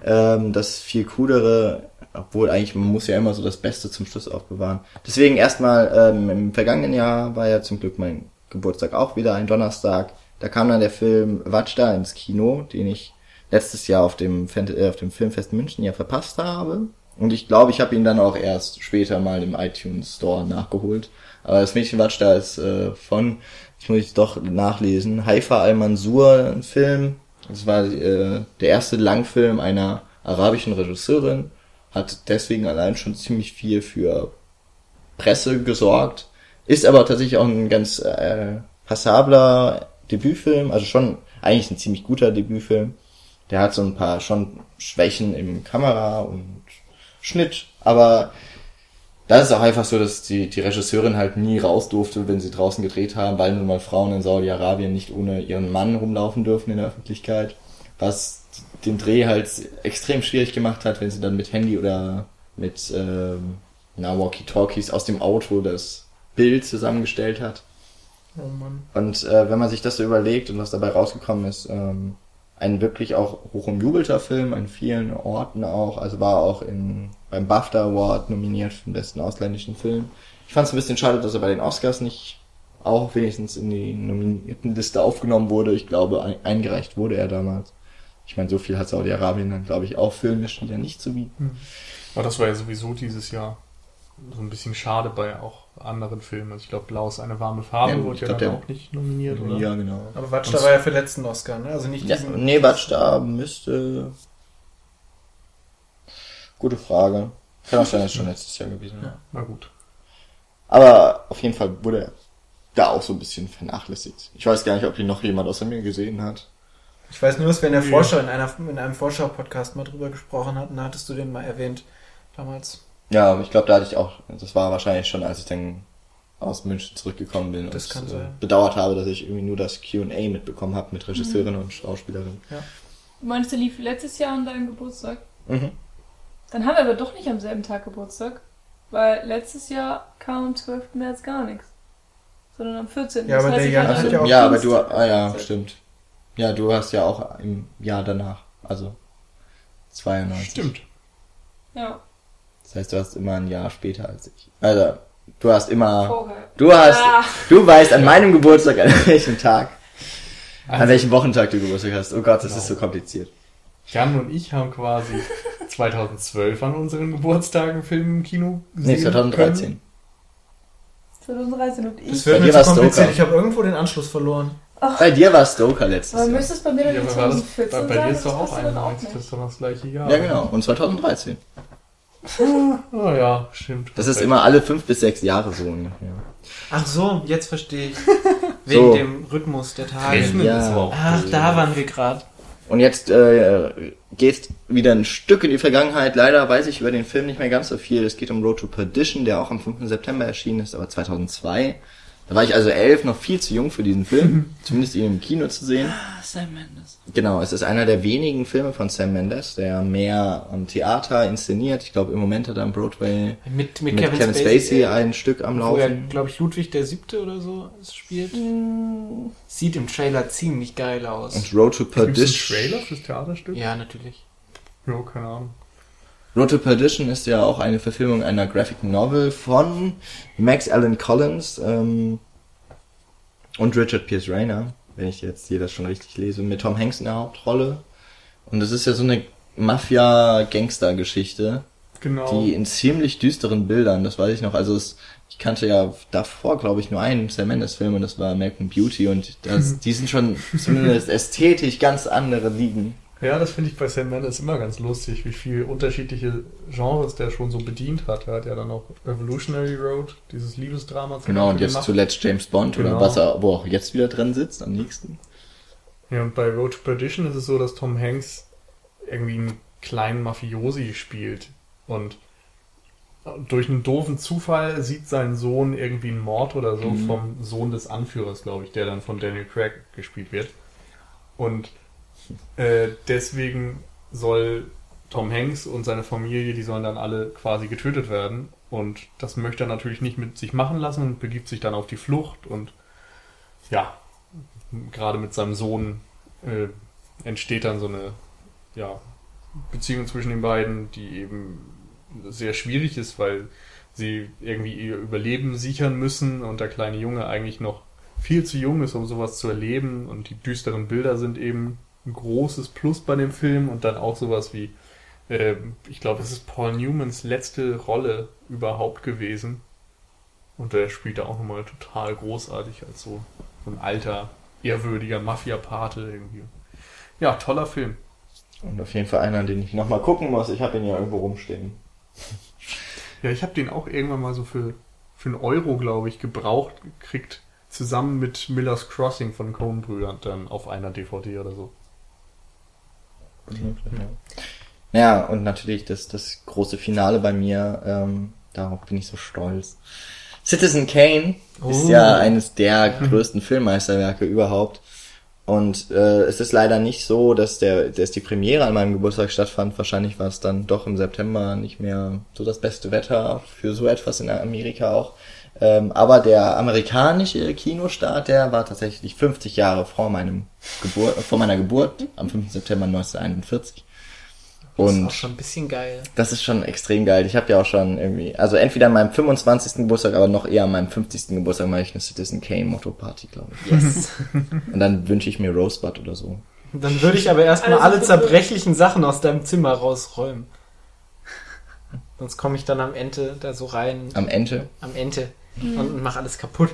Ähm, das viel coolere, obwohl eigentlich, man muss ja immer so das Beste zum Schluss aufbewahren. Deswegen erstmal, ähm, im vergangenen Jahr war ja zum Glück mein Geburtstag auch wieder ein Donnerstag. Da kam dann der Film Watch da ins Kino, den ich letztes Jahr auf dem, Fan äh, auf dem Filmfest München ja verpasst habe. Und ich glaube, ich habe ihn dann auch erst später mal im iTunes Store nachgeholt. Aber das Mädchen Watch da ist äh, von, ich muss ich doch nachlesen, Haifa al-Mansur, ein Film. Das war äh, der erste Langfilm einer arabischen Regisseurin. Hat deswegen allein schon ziemlich viel für Presse gesorgt. Ist aber tatsächlich auch ein ganz äh, passabler Debütfilm, also schon eigentlich ein ziemlich guter Debütfilm. Der hat so ein paar schon Schwächen im Kamera und Schnitt, aber da ist auch einfach so, dass die, die Regisseurin halt nie raus durfte, wenn sie draußen gedreht haben, weil nun mal Frauen in Saudi-Arabien nicht ohne ihren Mann rumlaufen dürfen in der Öffentlichkeit, was den Dreh halt extrem schwierig gemacht hat, wenn sie dann mit Handy oder mit ähm, na, Walkie-Talkies aus dem Auto das Bild zusammengestellt hat. Oh Mann. Und äh, wenn man sich das so überlegt und was dabei rausgekommen ist, ähm, ein wirklich auch hochumjubelter Film an vielen Orten auch, also war auch in, beim BAFTA Award nominiert für den besten ausländischen Film. Ich fand es ein bisschen schade, dass er bei den Oscars nicht auch wenigstens in die nominierten Liste aufgenommen wurde. Ich glaube, ein, eingereicht wurde er damals. Ich meine, so viel hat Saudi-Arabien dann, glaube ich, auch filmisch wieder nicht zu bieten. Aber das war ja sowieso dieses Jahr so ein bisschen schade bei auch anderen Filmen. Also ich glaube, Blau ist eine warme Farbe, Ja, wurde ich ja glaub, dann der- auch nicht nominiert, oder? Ja, genau. Aber Watch, war ja für den letzten Oscar, ne? Also nicht Ja, diesen. nee, Batsch da müsste. Gute Frage. Kann auch sein, dass es schon letztes Jahr gewesen war. Na gut. Aber auf jeden Fall wurde er da auch so ein bisschen vernachlässigt. Ich weiß gar nicht, ob ihn noch jemand außer mir gesehen hat. Ich weiß nur, dass wir in der Nee. Vorschau, in, einer, in einem Vorschau-Podcast mal drüber gesprochen hatten. Da hattest du den mal erwähnt. Damals. Ja, ich glaube, da hatte ich auch, das war wahrscheinlich schon, als ich dann aus München zurückgekommen bin Das und kann äh, bedauert habe, dass ich irgendwie nur das Q&A mitbekommen habe mit Regisseurin und Schauspielerin. Du meinst, der lief letztes Jahr an deinem Geburtstag? Mhm. Dann haben wir aber doch nicht am selben Tag Geburtstag. Weil letztes Jahr kam am 12. März gar nichts. Sondern am 14. Ja, aber der hatte hat am ja auch ja, aber du, ah ja, stimmt. Ja, du hast ja auch im Jahr danach, also 92. Stimmt. Ja, Das heißt, du hast immer ein Jahr später als ich. Also, du hast immer, vorher. du hast, Ah. du weißt an meinem Geburtstag, an welchem Tag, an Also, welchem Wochentag du Geburtstag hast. Oh Gott, das Genau. ist so kompliziert. Jan und ich haben quasi 2012 an unseren Geburtstagen Film im Kino gesehen. Nee, 2013. 2013 und Das ich. wird Bei mir zu kompliziert. Ich habe irgendwo den Anschluss verloren. Bei dir war Stoker letztes Aber Jahr. müsste es bei mir dann Ja, nicht aber war das, 2014 bei, bei dir ist doch Das auch passt ja dann 91, das nicht. ist doch das gleiche Jahr. Ja, genau. Und 2013. Oh ja, stimmt. Das ist immer alle fünf bis sechs Jahre so ungefähr. Ach so, jetzt verstehe ich. Wegen So. dem Rhythmus der Tage. Ja. Ach, da waren wir gerade. Und jetzt äh, geht's wieder ein Stück in die Vergangenheit. Leider weiß ich über den Film nicht mehr ganz so viel. Es geht um Road to Perdition, der auch am 5. September erschienen ist, aber 2002. Da war ich also elf, noch viel zu jung für diesen Film, zumindest ihn im Kino zu sehen. Ah, Sam Mendes. Genau, es ist einer der wenigen Filme von Sam Mendes, der mehr am Theater inszeniert. Ich glaube, im Moment hat er am Broadway Mit, mit, mit, Kevin, Kevin, Spacey, Spacey, äh, ein Stück am Wo er, Laufen. glaube ich, Ludwig der Siebte oder so es spielt. Hm, Sieht im Trailer ziemlich geil aus. Und Road to Gibt's einen Perdition. Trailer fürs Theaterstück? Ja, natürlich. Ja, keine Ahnung. Road to Perdition ist ja auch eine Verfilmung einer Graphic Novel von Max Allen Collins ähm, und Richard Pierce Rayner, wenn ich jetzt hier das schon richtig lese, mit Tom Hanks in der Hauptrolle. Und es ist ja so eine Mafia-Gangster-Geschichte. Genau. die in ziemlich düsteren Bildern, das weiß ich noch. Also es, ich kannte ja davor, glaube ich, nur einen Sam Mendes Film und das war American Beauty und das, die sind schon zumindest ästhetisch ganz andere Ligen. Ja, das finde ich bei Sam Mendes immer ganz lustig, wie viel unterschiedliche Genres der schon so bedient hat. Er hat ja dann auch Revolutionary Road, dieses Liebesdrama. Genau, und jetzt gemacht. zuletzt James Bond oder Genau. was er, wo auch jetzt wieder drin sitzt, am nächsten. Ja, und bei Road to Perdition ist es so, dass Tom Hanks irgendwie einen kleinen Mafiosi spielt und durch einen doofen Zufall sieht sein Sohn irgendwie einen Mord oder so Mhm. vom Sohn des Anführers, glaube ich, der dann von Daniel Craig gespielt wird. Und äh, deswegen soll Tom Hanks und seine Familie, die sollen dann alle quasi getötet werden. Und das möchte er natürlich nicht mit sich machen lassen und begibt sich dann auf die Flucht. Und ja, gerade mit seinem Sohn äh, entsteht dann so eine ja, Beziehung zwischen den beiden, die eben sehr schwierig ist, weil sie irgendwie ihr Überleben sichern müssen und der kleine Junge eigentlich noch viel zu jung ist, um sowas zu erleben und die düsteren Bilder sind eben ein großes Plus bei dem Film und dann auch sowas wie, äh, ich glaube, es ist Paul Newmans letzte Rolle überhaupt gewesen und der spielt da auch nochmal total großartig als so, so ein alter, ehrwürdiger Mafia-Pate irgendwie. Ja, toller Film. Und auf jeden Fall einer, den ich nochmal gucken muss. Ich habe ihn ja irgendwo rumstehen. Ja, ich habe den auch irgendwann mal so für, für einen Euro, glaube ich, gebraucht gekriegt. Zusammen mit Miller's Crossing von Coen-Brüdern dann auf einer DVD oder so. Ja, und natürlich das, das große Finale bei mir, ähm, darauf bin ich so stolz. Citizen Kane ist Oh. ja eines der größten Filmmeisterwerke überhaupt. Und äh, es ist leider nicht so, dass der, dass die Premiere an meinem Geburtstag stattfand. Wahrscheinlich war es dann doch im September nicht mehr so das beste Wetter für so etwas in Amerika auch. Ähm, aber der amerikanische Kinostart, der war tatsächlich 50 Jahre vor meinem Geburt, vor meiner Geburt, am 5. September 1941. Das ist Und auch schon ein bisschen geil. das ist schon extrem geil. Ich habe ja auch schon irgendwie, also entweder an meinem 25. Geburtstag, aber noch eher an meinem 50. Geburtstag mache ich eine Citizen Kane Motto Party, glaube ich. Yes. Und dann wünsche ich mir Rosebud oder so. Dann würde ich aber erstmal alle zerbrechlichen Sachen aus deinem Zimmer rausräumen. Sonst komme ich dann am Ende da so rein, Am Ende. am Ende, und mache alles kaputt.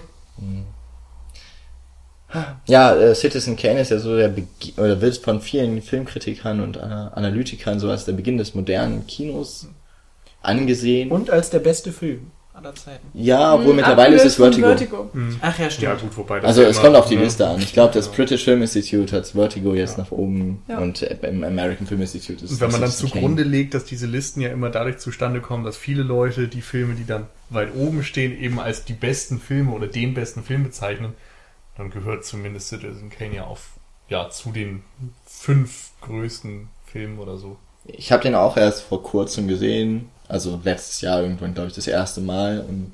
Ja, äh, Citizen Kane ist ja so der Begi oder wird von vielen Filmkritikern und äh, Analytikern so als der Beginn des modernen Kinos angesehen. Und als der beste Film aller Zeiten. ja, obwohl Mhm, mittlerweile ist es Vertigo. Vertigo. Ach ja, stimmt. Ja, gut, wobei das Also es kommt auf die ne? Liste an. Ich glaube, das Ja. British Film Institute hat Vertigo jetzt Ja. nach oben Ja. und im American Film Institute ist Und wenn man dann zugrunde legt, dass diese Listen ja immer dadurch zustande kommen, dass viele Leute die Filme, die dann weit oben stehen, eben als die besten Filme oder den besten Film bezeichnen, dann gehört zumindest Citizen Kane ja auf ja zu den fünf größten Filmen oder so. Ich habe den auch erst vor kurzem gesehen, also letztes Jahr irgendwann, glaube ich, das erste Mal. Und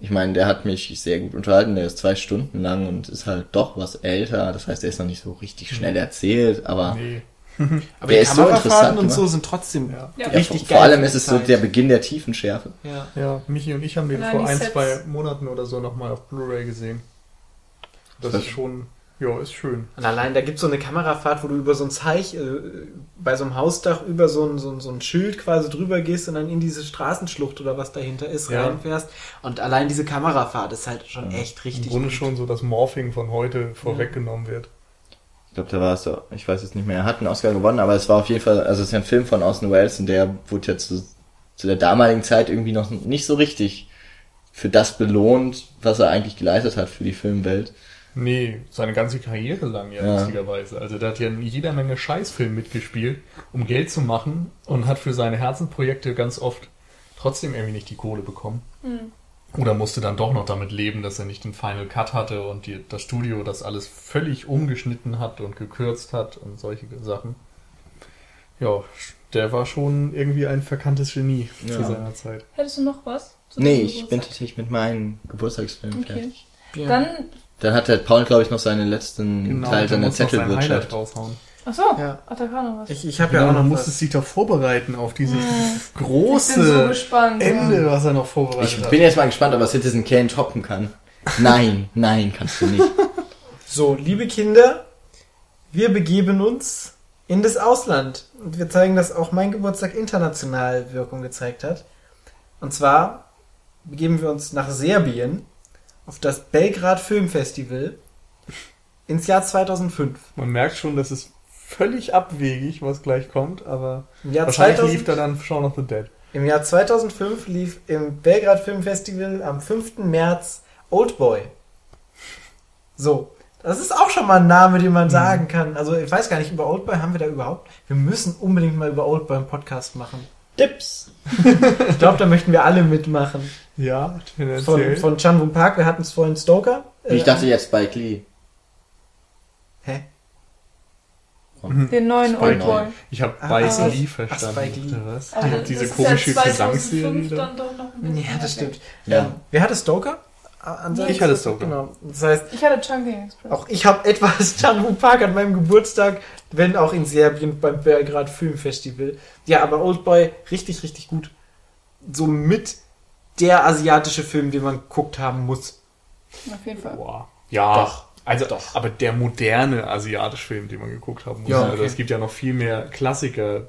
ich meine, der hat mich sehr gut unterhalten. Der ist zwei Stunden lang und ist halt doch was älter. Das heißt, der ist noch nicht so richtig schnell erzählt, aber Nee. Aber Der die ist so Kamerafahrten interessant und so gemacht. sind trotzdem Ja. Ja. richtig vor, geil. vor allem ist es so der Beginn der Tiefenschärfe. Ja. Ja, Michi und ich haben den vor ein, Sets. zwei Monaten oder so nochmal auf Blu-ray gesehen. Das Was? ist schon, ja, ist schön. Und allein, da gibt's so eine Kamerafahrt, wo du über so ein Zeich, äh, bei so einem Hausdach über so ein, so, ein, so ein Schild quasi drüber gehst und dann in diese Straßenschlucht oder was dahinter ist, Ja. reinfährst. Und allein diese Kamerafahrt ist halt schon echt Im richtig Grunde gut. schon so das Morphing von heute vorweggenommen wird. Ich glaube, da war es so, ich weiß jetzt nicht mehr, er hat einen Oscar gewonnen, aber es war auf jeden Fall, also es ist ja ein Film von Orson Welles und der wurde ja zu, zu der damaligen Zeit irgendwie noch nicht so richtig für das belohnt, was er eigentlich geleistet hat für die Filmwelt. Nee, seine ganze Karriere lang ja, Ja. lustigerweise. Also der hat ja in jeder Menge Scheißfilm mitgespielt, um Geld zu machen und hat für seine Herzenprojekte ganz oft trotzdem irgendwie nicht die Kohle bekommen. Mhm. Oder musste dann doch noch damit leben, dass er nicht den Final Cut hatte und die, das Studio das alles völlig umgeschnitten hat und gekürzt hat und solche Sachen. Ja, der war schon irgendwie ein verkanntes Genie Ja. zu seiner Zeit. Hättest du noch was? zu Nee, ich bin tatsächlich mit meinem Geburtstagsfilm Okay. fertig. Ja. Dann, Dann hat der Paul, glaube ich, noch seinen letzten Genau, Teil der seiner Zettelwirtschaft. raushauen. achso, Ja. ach, da kam noch was. Ich, ich habe Genau, ja auch noch man was. musste sich doch vorbereiten auf dieses Hm. Ich bin so große gespannt. Ende, was er noch vorbereitet Ich hat. bin jetzt mal gespannt, ob er Citizen Kane toppen kann. Nein, nein, kannst du nicht. So, liebe Kinder, wir begeben uns in das Ausland. Und wir zeigen, dass auch mein Geburtstag international Wirkung gezeigt hat. Und zwar begeben wir uns nach Serbien auf das Belgrad Filmfestival ins Jahr 2005. Man merkt schon, das ist völlig abwegig, was gleich kommt, aber Im Jahr, wahrscheinlich 2000, lief da dann Shaun of the Dead. Im Jahr 2005 lief im Belgrad Filmfestival am 5. März Oldboy. So, das ist auch schon mal ein Name, den man sagen kann. Also ich weiß gar nicht, über Oldboy haben wir da überhaupt. Wir müssen unbedingt mal über Oldboy einen Podcast machen. Tipps. Ich glaube, da möchten wir alle mitmachen. Ja, Von, tendenziell. von Chan Woo Park, wir hatten es vorhin Stoker. Ich Äh, dachte jetzt Spike Lee. Hä? Den neuen Spike Oldboy. Ich habe Ah, Spike ah, Lee ah, verstanden. Spike Lee. oder was? Aber Diese komische ja 2005 Gesangsserie. da. Ja, das stimmt. Ja. Ähm, wer hatte Stoker? Ah, an seinem- Ich hatte Stoker. Genau. Das heißt, Ich hatte Chunky Express. auch ich habe etwas Chan Woo Park an meinem Geburtstag, wenn auch in Serbien beim Belgrad Filmfestival. Ja, aber Oldboy richtig, richtig gut. So mit der asiatische Film, den man geguckt haben muss. Auf jeden Fall. Boah. Ja, Doch. also aber der moderne asiatische Film, den man geguckt haben muss. Ja, Also okay. es gibt ja noch viel mehr Klassiker.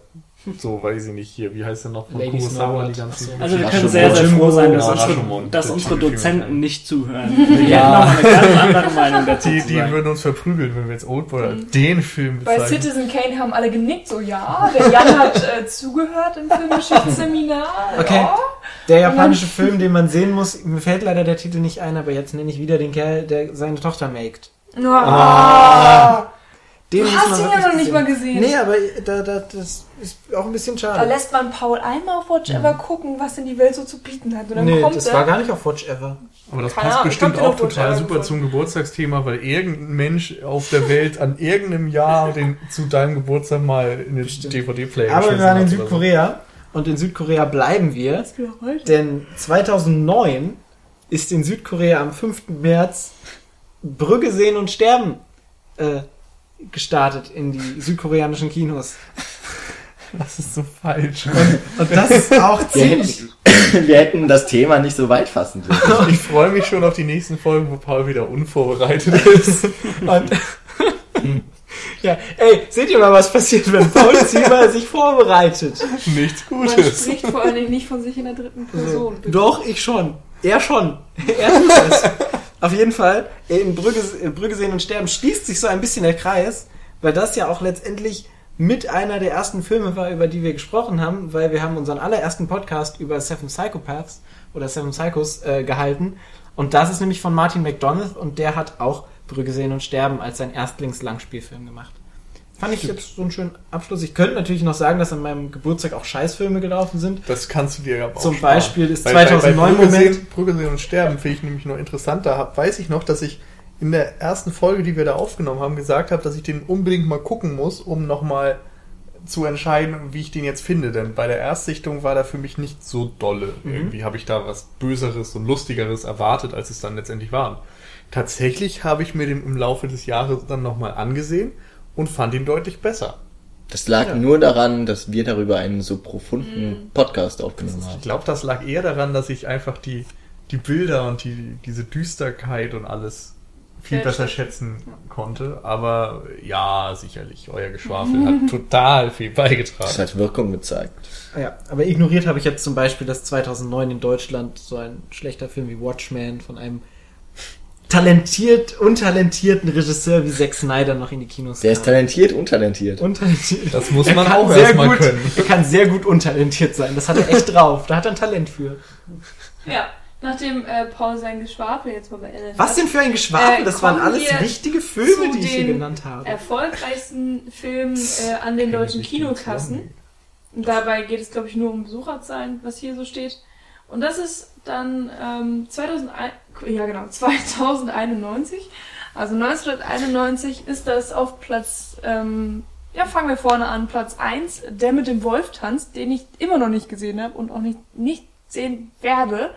So, weiß ich nicht, hier, wie heißt der noch? Von Lady Kurosawa, die ganzen. So. Also wir Rashomon. können sehr, sehr froh sein, dass Ja, unsere, Rashomon. dass Das unsere Dozenten nicht zuhören. Die hätten noch mal eine ganz andere Meinung dazu Die, die würden uns verprügeln, wenn wir jetzt Oldboy als den Film Bei bezeichnen. Citizen Kane haben alle genickt, so ja. Der Jan hat äh, zugehört im Filmgeschichtsseminar. Okay. Ja. Der japanische Film, den man sehen muss, mir fällt leider der Titel nicht ein, aber jetzt nenne ich wieder den Kerl, der seine Tochter maked. Ah. Den Du hast ihn ja noch nicht mal gesehen. Nee, aber da, da, das ist auch ein bisschen Da schade. lässt man Paul einmal auf Watch Ever gucken, was denn die Welt so zu bieten hat. Und dann Nee, kommt das er. war gar nicht auf Watch Ever. Aber das Keine passt Ahnung, bestimmt auch total super gefunden. zum Geburtstagsthema, weil irgendein Mensch auf der Welt an irgendeinem Jahr den zu deinem Geburtstag mal in den. DVD-Player Aber wir waren in. Südkorea und in Südkorea bleiben wir, denn 2009 ist in Südkorea am 5. März Brügge sehen und sterben äh, gestartet in die südkoreanischen Kinos. Das ist so falsch. Und das ist auch ziemlich... wir hätten das Thema nicht so weit fassen dürfen. Ich freue mich schon auf die nächsten Folgen, wo Paul wieder unvorbereitet ist. Und ja, ey, seht ihr mal, was passiert, wenn Paul Ziemer sich vorbereitet? Nichts Man Gutes. spricht vor allen Dingen nicht von sich in der dritten Person. Doch, ich schon. Er schon. Er tut es. Auf jeden Fall, in Brügge, Brügge sehen und sterben schließt sich so ein bisschen der Kreis, weil das ja auch letztendlich mit einer der ersten Filme war, über die wir gesprochen haben, weil wir haben unseren allerersten Podcast über Seven Psychopaths oder Seven Psychos äh, gehalten. Und das ist nämlich von Martin McDonough und der hat auch Brügge sehen und sterben als sein Erstlings-Langspielfilm gemacht. Fand ich jetzt so einen schönen Abschluss. Ich könnte natürlich noch sagen, dass an meinem Geburtstag auch Scheißfilme gelaufen sind. Das kannst du dir aber auch Zum sparen. Beispiel ist Bei- bei- 2009 bei Brügge Moment- sehen, Brügge sehen und sterben finde ich nämlich noch interessanter. Hab, weiß ich noch, dass ich in der ersten Folge, die wir da aufgenommen haben, gesagt habe, dass ich den unbedingt mal gucken muss, um nochmal zu entscheiden, wie ich den jetzt finde. Denn bei der Erstsichtung war der für mich nicht so dolle. Mhm. Irgendwie habe ich da was Böseres und Lustigeres erwartet, als es dann letztendlich war. Tatsächlich habe ich mir den im Laufe des Jahres dann nochmal angesehen und fand ihn deutlich besser. Das lag Ja. nur daran, dass wir darüber einen so profunden Podcast aufgenommen Ich haben. glaube, das lag eher daran, dass ich einfach die, die Bilder und die, diese Düsterkeit und alles viel besser schätzen konnte. Aber ja, sicherlich, euer Geschwafel hat total viel beigetragen. Das hat Wirkung gezeigt. Ja, aber ignoriert habe ich jetzt zum Beispiel, dass 2009 in Deutschland so ein schlechter Film wie Watchmen von einem talentiert, untalentierten Regisseur wie Zack Snyder noch in die Kinos Der ist talentiert, untalentiert. Untalentiert. Das muss Er man kann auch sehr erstmal gut, können. Er kann sehr gut untalentiert sein. Das hat er echt drauf. Da hat er ein Talent für. Ja, nachdem äh, Paul sein Geschwafel jetzt mal beendet Was hat, denn für ein Geschwafel? Äh, das waren alles wir richtige Filme, die ich hier genannt habe. erfolgreichsten Film äh, an den deutschen Kinokassen. Dabei geht es, glaube ich, nur um Besucherzahlen, was hier so steht. Und das ist dann ähm, 2001, ja genau, 2091. Also 1991 ist das auf Platz, ähm, ja fangen wir vorne an, Platz 1, der mit dem Wolf tanzt, den ich immer noch nicht gesehen habe und auch nicht, nicht sehen werde.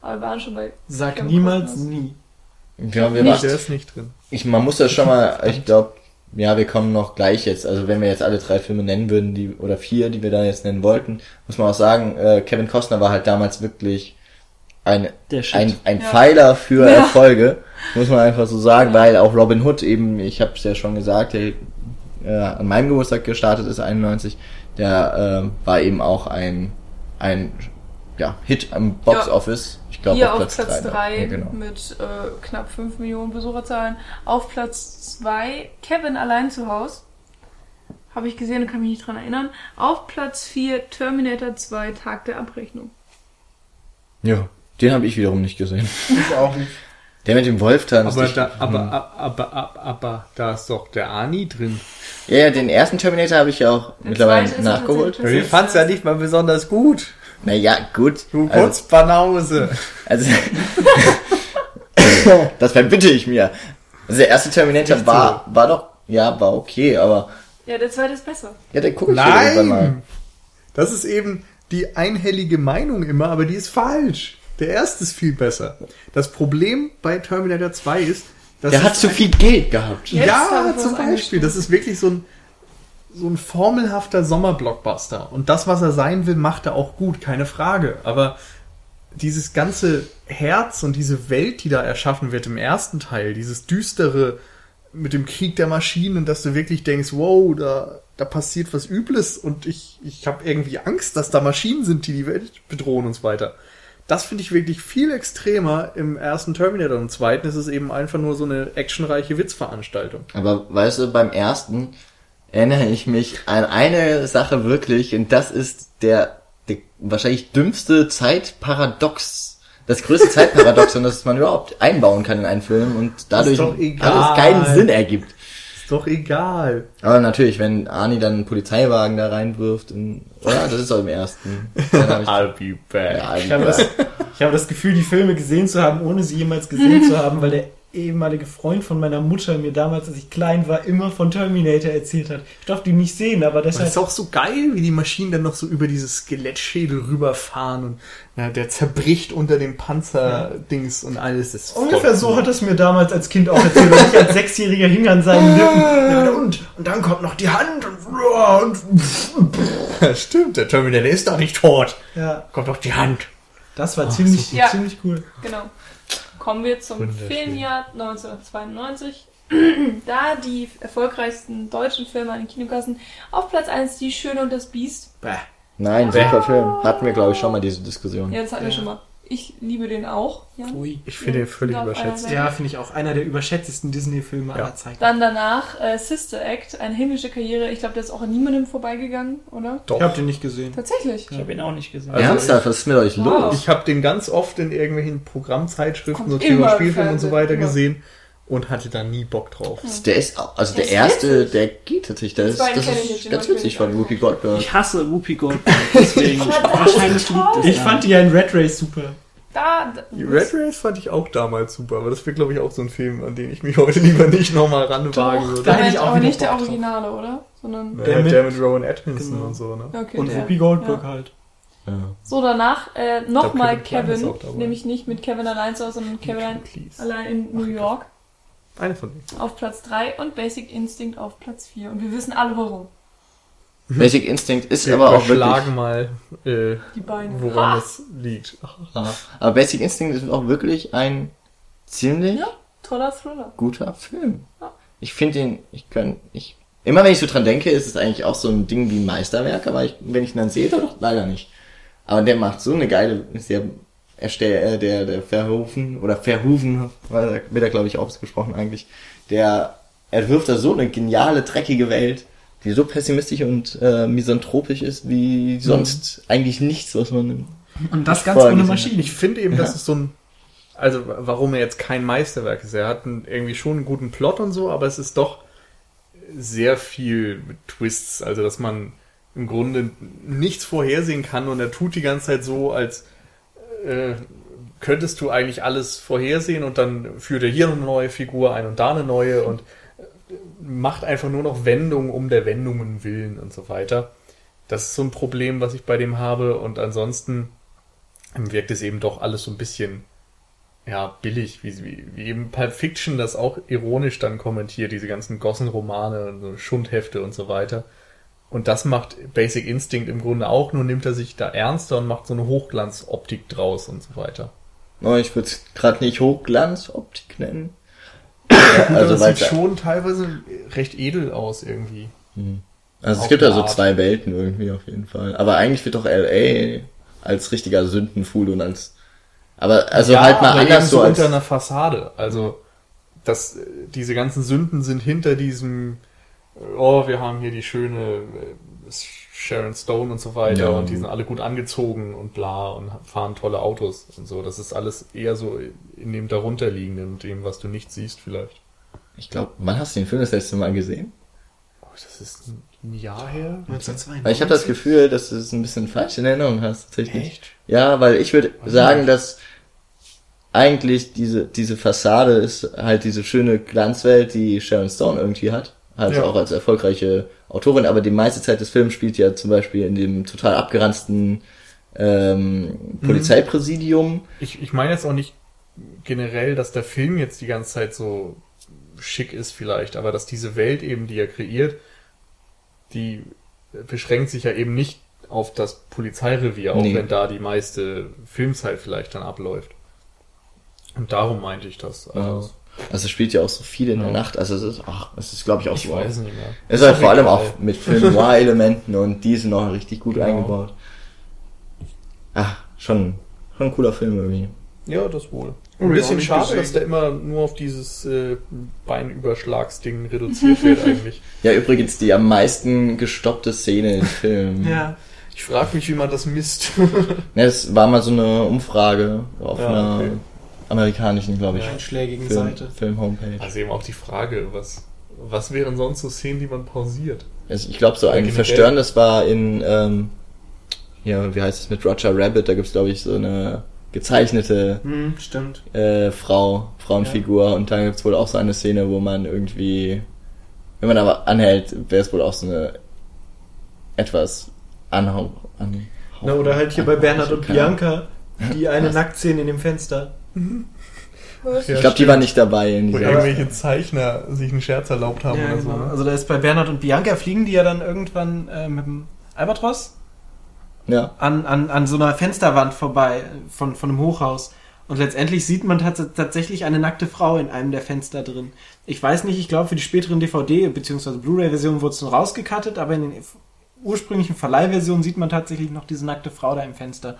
Aber wir waren schon bei... Sag niemals nie. Ja, wir Nee, machen, der ist nicht drin. ich, man muss das schon mal, ich glaube, ja, wir kommen noch gleich jetzt. Also wenn wir jetzt alle drei Filme nennen würden, die oder vier, die wir da jetzt nennen wollten, muss man auch sagen, äh, Kevin Costner war halt damals wirklich ein ein, ein Ja. Pfeiler für Ja. Erfolge, muss man einfach so sagen, weil auch Robin Hood eben, ich habe es ja schon gesagt, der äh, an meinem Geburtstag gestartet ist, 91, der äh, war eben auch ein, ein ja, Hit am Box Ja. Office. Ich glaube Hier auf auf Platz Platz 3. 3 Ja, genau. mit äh, knapp 5 Millionen Besucherzahlen. Auf Platz 2 Kevin allein zu Haus. Habe ich gesehen und kann mich nicht dran erinnern. Auf Platz 4 Terminator 2 Tag der Abrechnung. Ja, den habe ich wiederum nicht gesehen. Ich auch nicht. Der mit dem Wolftanz. Aber ich- da, aber, aber, aber, aber, aber, da ist doch der Ani drin. Ja, ja, den ersten Terminator habe ich ja auch Der mittlerweile nachgeholt. Ich fand's ja nicht mal besonders gut. Naja, gut. Du Also, Putzbanause. also das verbitte ich mir. Also der erste Terminator Nicht war, war doch, ja, war okay, aber Ja, der zweite ist besser. ja, den gucke ich mir irgendwann mal. Nein! Das ist eben die einhellige Meinung immer, aber die ist falsch. Der erste ist viel besser. Das Problem bei Terminator 2 ist, dass Der hat zu viel Geld gehabt. Jetzt ja, zum Beispiel. Das ist wirklich so ein, so ein formelhafter Sommerblockbuster. Und das, was er sein will, macht er auch gut, keine Frage. Aber dieses ganze Herz und diese Welt, die da erschaffen wird im ersten Teil, dieses düstere mit dem Krieg der Maschinen, dass du wirklich denkst, wow, da, da passiert was Übles und ich, ich habe irgendwie Angst, dass da Maschinen sind, die die Welt bedrohen und so weiter. Das finde ich wirklich viel extremer im ersten Terminator. Und im zweiten ist es eben einfach nur so eine actionreiche Witzveranstaltung. Aber weißt du, beim ersten erinnere ich mich an eine Sache wirklich und das ist der, der wahrscheinlich dümmste Zeitparadox. Das größte Zeitparadoxon, das man überhaupt einbauen kann in einen Film und dadurch alles keinen Sinn ergibt. Ist doch egal. Aber natürlich, wenn Arnie dann einen Polizeiwagen da reinwirft, und, oder? Das ist doch im ersten. Dann hab ich, I'll be back. ja, Ich habe, das, ich habe das Gefühl, die Filme gesehen zu haben, ohne sie jemals gesehen zu haben, weil der ehemalige Freund von meiner Mutter mir damals, als ich klein war, immer von Terminator erzählt hat. Ich durfte ihn nicht sehen, aber Das deshalb... ist auch so geil, wie die Maschinen dann noch so über dieses Skelettschädel rüberfahren und na, der zerbricht unter dem Panzerdings und alles. Das ist Ungefähr so cool. hat es mir damals als Kind auch erzählt. Und ich als Sechsjähriger hing an seinen Lippen. Ja, Und, und dann kommt noch die Hand und, und Stimmt, der Terminator ist doch nicht tot. ja, Kommt doch die Hand. das war ziemlich, so ziemlich cool. Genau. Kommen wir zum. Filmjahr 1992. da die erfolgreichsten deutschen Filme an den Kinokassen. Auf Platz 1 Die Schöne und das Biest. Bäh. Nein, super Film. Hatten wir, glaube ich, schon mal diese Diskussion. Ja, das hatten wir schon mal. Ich liebe den auch. Ja. Ui. Ich finde ihn völlig überschätzt. Ja, finde ich auch einer der überschätztesten Disney-Filme Ja. aller Zeiten. Dann danach äh, Sister Act, eine himmlische Karriere. Ich glaube, der ist auch an niemandem vorbeigegangen, oder? Ich habe den nicht gesehen. Tatsächlich. Ich habe ihn auch nicht gesehen. Also Ernsthaft, was ist mit euch Wow. los? Ich habe den ganz oft in irgendwelchen Programmzeitschriften, so Thema Spielfilm und so weiter immer. gesehen und hatte da nie Bock drauf. Der ist, auch- also der ist erste, witzig. der geht tatsächlich. Das Den ist, das ist ganz witzig von Whoopi Goldberg. Ich hasse Whoopi Goldberg, deswegen wahrscheinlich liegt es Ich fand die ja in Red Race super. Da, da Red Race fand ich auch damals super, aber das wäre, glaube ich, auch so ein Film, an den ich mich heute lieber nicht nochmal ranwagen würde. Da hätte ich auch aber nicht der Bock drauf. Originale, oder? Sondern. Der, Der mit, der mit Rowan Atkinson Genau. und so, ne? Okay, Und der. Whoopi Goldberg Ja. halt. Ja. So, danach äh, nochmal Kevin Kevin, nämlich nicht mit Kevin allein zu Hause, sondern Kevin allein in New York Eine von denen. auf Platz 3 und Basic Instinct auf Platz 4. Und wir wissen alle warum. Basic Instinct ist Wir aber auch wirklich. mal, äh, Die Beine. woran Ha! es liegt. Ja. Aber Basic Instinct ist auch wirklich ein ziemlich Ja. Toller Thriller. guter Film. Ja. Ich finde den, ich kann, ich, immer wenn ich so dran denke, ist es eigentlich auch so ein Ding wie ein Meisterwerk, aber ich, wenn ich ihn dann sehe, doch leider nicht. Aber der macht so eine geile, ist der, erstell, äh, der, der Verhoeven, oder Verhoeven, weil wird er glaube ich ausgesprochen eigentlich, der entwirft da so eine geniale, dreckige Welt, die so pessimistisch und äh, misanthropisch ist, wie sonst eigentlich nichts, was man Und das ganz ohne mich. Maschine. Ich finde eben, dass Ja. es so ein, also warum er jetzt kein Meisterwerk ist. Er hat einen, irgendwie schon einen guten Plot und so, aber es ist doch sehr viel mit Twists, also dass man im Grunde nichts vorhersehen kann und er tut die ganze Zeit so, als äh, könntest du eigentlich alles vorhersehen und dann führt er hier eine neue Figur ein und da eine neue und äh, macht einfach nur noch Wendungen um der Wendungen willen und so weiter. Das ist so ein Problem, was ich bei dem habe und ansonsten wirkt es eben doch alles so ein bisschen ja, billig, wie, wie, wie eben Pulp Fiction das auch ironisch dann kommentiert, diese ganzen Gossenromane und so Schundhefte und so weiter. Und das macht Basic Instinct im Grunde auch, nur nimmt er sich da ernster und macht so eine Hochglanzoptik draus und so weiter. Oh, ich würde es gerade nicht Hochglanzoptik nennen. Also, das weil sieht schon teilweise recht edel aus irgendwie. also es gibt ja so zwei Welten irgendwie auf jeden Fall. Aber eigentlich wird doch LA als richtiger Sündenfuhl und als aber also Ja, halt mal aber anders so als unter einer Fassade. Also das, äh, diese ganzen Sünden sind hinter diesem, oh, wir haben hier die schöne äh, Sharon Stone und so weiter Ja. und die sind alle gut angezogen und bla und fahren tolle Autos und so. Das ist alles eher so in dem darunterliegenden und dem, was du nicht siehst vielleicht. ich glaube, wann hast du den Film das letzte Mal gesehen? Oh, das ist ein Jahr her. 1992. Weil ich habe das Gefühl, dass du es ein bisschen falsch in Erinnerung hast tatsächlich. Echt? Ja, weil ich würde sagen, dass eigentlich diese, diese Fassade ist halt diese schöne Glanzwelt, die Sharon Stone irgendwie hat. Halt Ja. auch als erfolgreiche Autorin, aber die meiste Zeit des Films spielt ja zum Beispiel in dem total abgeranzten ähm, Polizeipräsidium. Ich, ich meine jetzt auch nicht generell, dass der Film jetzt die ganze Zeit so schick ist vielleicht, aber dass diese Welt eben, die er kreiert, die beschränkt sich ja eben nicht auf das Polizeirevier, auch Nee. wenn da die meiste Filmzeit vielleicht dann abläuft. Und darum meinte ich das. Also, Also es spielt ja auch so viel in der Ja. Nacht. Also es ist, ach, es ist glaube ich auch ich so. weiß nicht mehr. Es ist halt vor allem auch mit Film Noir-Elementen und die sind noch richtig gut Genau. eingebaut. Ach, schon, schon ein cooler Film irgendwie. Ja, das wohl. Oh, Ein bisschen schade, gesehen. dass der immer nur auf dieses äh, Beinüberschlagsding reduziert wird eigentlich. Ja, übrigens die am meisten gestoppte Szene im Film. Ja. Ich frage mich, wie man das misst. Ne, es war mal so eine Umfrage auf Ja, einer okay. Amerikanischen, glaube ich, Ja. Einschlägigen Film, Seite. Film-Homepage. Also eben auch die Frage, was, was wären sonst so Szenen, die man pausiert? Also ich glaube, so ein verstörendes war in, ähm, ja, wie heißt es mit Roger Rabbit, da gibt's glaube ich, so eine gezeichnete Hm, stimmt. äh, Frau, Frauenfigur und dann gibt's wohl auch so eine Szene, wo man irgendwie, wenn man aber anhält, wäre es wohl auch so eine etwas anhau... An, Na, oder halt hier bei Bernhard und. Bianca, die eine? Nacktszene in dem Fenster. Ja, Ich glaube, die war nicht dabei in Wo irgendwelche Zeichner sich einen Scherz erlaubt haben Ja, oder so. genau. Ne? Also da ist bei Bernhard und Bianca fliegen die ja dann irgendwann äh, mit dem Albatros Ja, an, an, an so einer Fensterwand vorbei von, von einem Hochhaus. Und letztendlich sieht man tats tatsächlich eine nackte Frau in einem der Fenster drin. Ich weiß nicht, ich glaube für die späteren DVD- bzw. Blu-ray-Versionen wurde es nur rausgekattet, aber in den ursprünglichen Verleihversionen sieht man tatsächlich noch diese nackte Frau da im Fenster.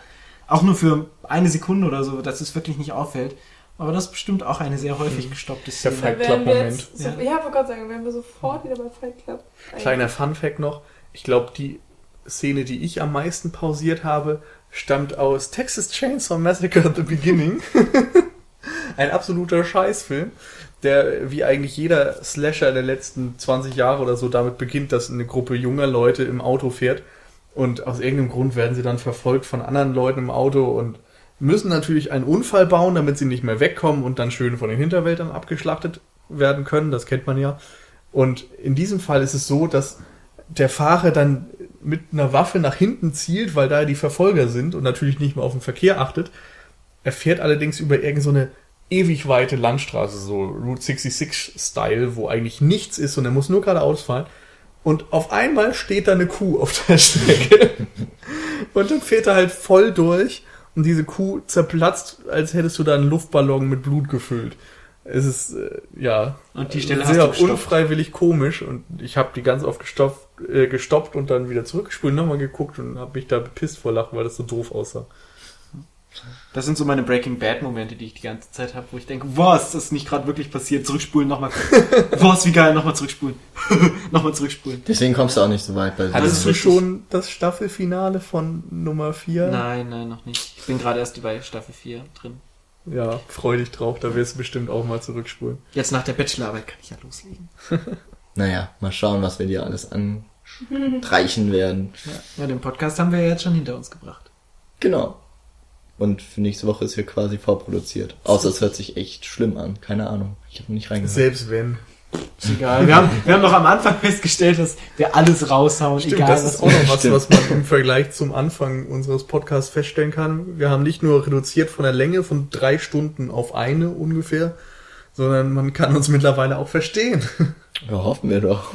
Auch nur für eine Sekunde oder so, dass es wirklich nicht auffällt. Aber das ist bestimmt auch eine sehr häufig gestoppte Der Szene. Fight Wären Club wir Moment. jetzt, so, Ja. ja. wollte gerade sagen, wären wir sofort wieder bei Fight Club. Kleiner Fun Fact noch. Ich glaube, die Szene, die ich am meisten pausiert habe, stammt aus Texas Chainsaw Massacre at the Beginning. Ein absoluter Scheißfilm, der wie eigentlich jeder Slasher der letzten 20 Jahre oder so damit beginnt, dass eine Gruppe junger Leute im Auto fährt und aus irgendeinem Grund werden sie dann verfolgt von anderen Leuten im Auto und müssen natürlich einen Unfall bauen, damit sie nicht mehr wegkommen und dann schön von den Hinterwäldern abgeschlachtet werden können. Das kennt man ja. Und in diesem Fall ist es so, dass der Fahrer dann mit einer Waffe nach hinten zielt, weil da die Verfolger sind und natürlich nicht mehr auf den Verkehr achtet. Er fährt allerdings über irgendeine so ewig weite Landstraße, so Route 66-Style, wo eigentlich nichts ist und er muss nur geradeaus fahren. Und auf einmal steht da eine Kuh auf der Strecke. und dann fährt er halt voll durch und diese Kuh zerplatzt, als hättest du da einen Luftballon mit Blut gefüllt. Es ist, äh, ja, Und die Stelle hast sehr du gestoppt. unfreiwillig komisch und ich habe die ganz oft gestoppt, äh, gestoppt und dann wieder zurückgespult, nochmal geguckt und habe mich da bepisst vor Lachen, weil das so doof aussah. Das sind so meine Breaking Bad Momente, die ich die ganze Zeit habe, wo ich denke, was, das ist nicht gerade wirklich passiert. Zurückspulen, nochmal. was, wie geil, nochmal zurückspulen. nochmal zurückspulen. deswegen kommst du auch nicht so weit bei Hattest du richtig. schon das Staffelfinale von Nummer 4? Nein, nein, noch nicht. Ich bin gerade erst bei Staffel 4 drin. Ja, freu dich drauf, da wirst du bestimmt auch mal zurückspulen. Jetzt nach der Bachelorarbeit kann ich ja loslegen. Naja, mal schauen, was wir dir alles anreichen werden. Ja, den Podcast haben wir ja jetzt schon hinter uns gebracht. Genau. Und für nächste Woche ist hier quasi vorproduziert. Außer es hört sich echt schlimm an. Keine Ahnung. Ich habe nicht reingehört. Selbst wenn. Ist egal. Wir haben, wir haben doch am Anfang festgestellt, dass wir alles raushauen, Stimmt, egal das was ist auch noch was, Stimmt. was man im Vergleich zum Anfang unseres Podcasts feststellen kann. Wir haben nicht nur reduziert von der Länge von drei Stunden auf eine ungefähr, sondern man kann uns mittlerweile auch verstehen. Ja, hoffen wir doch.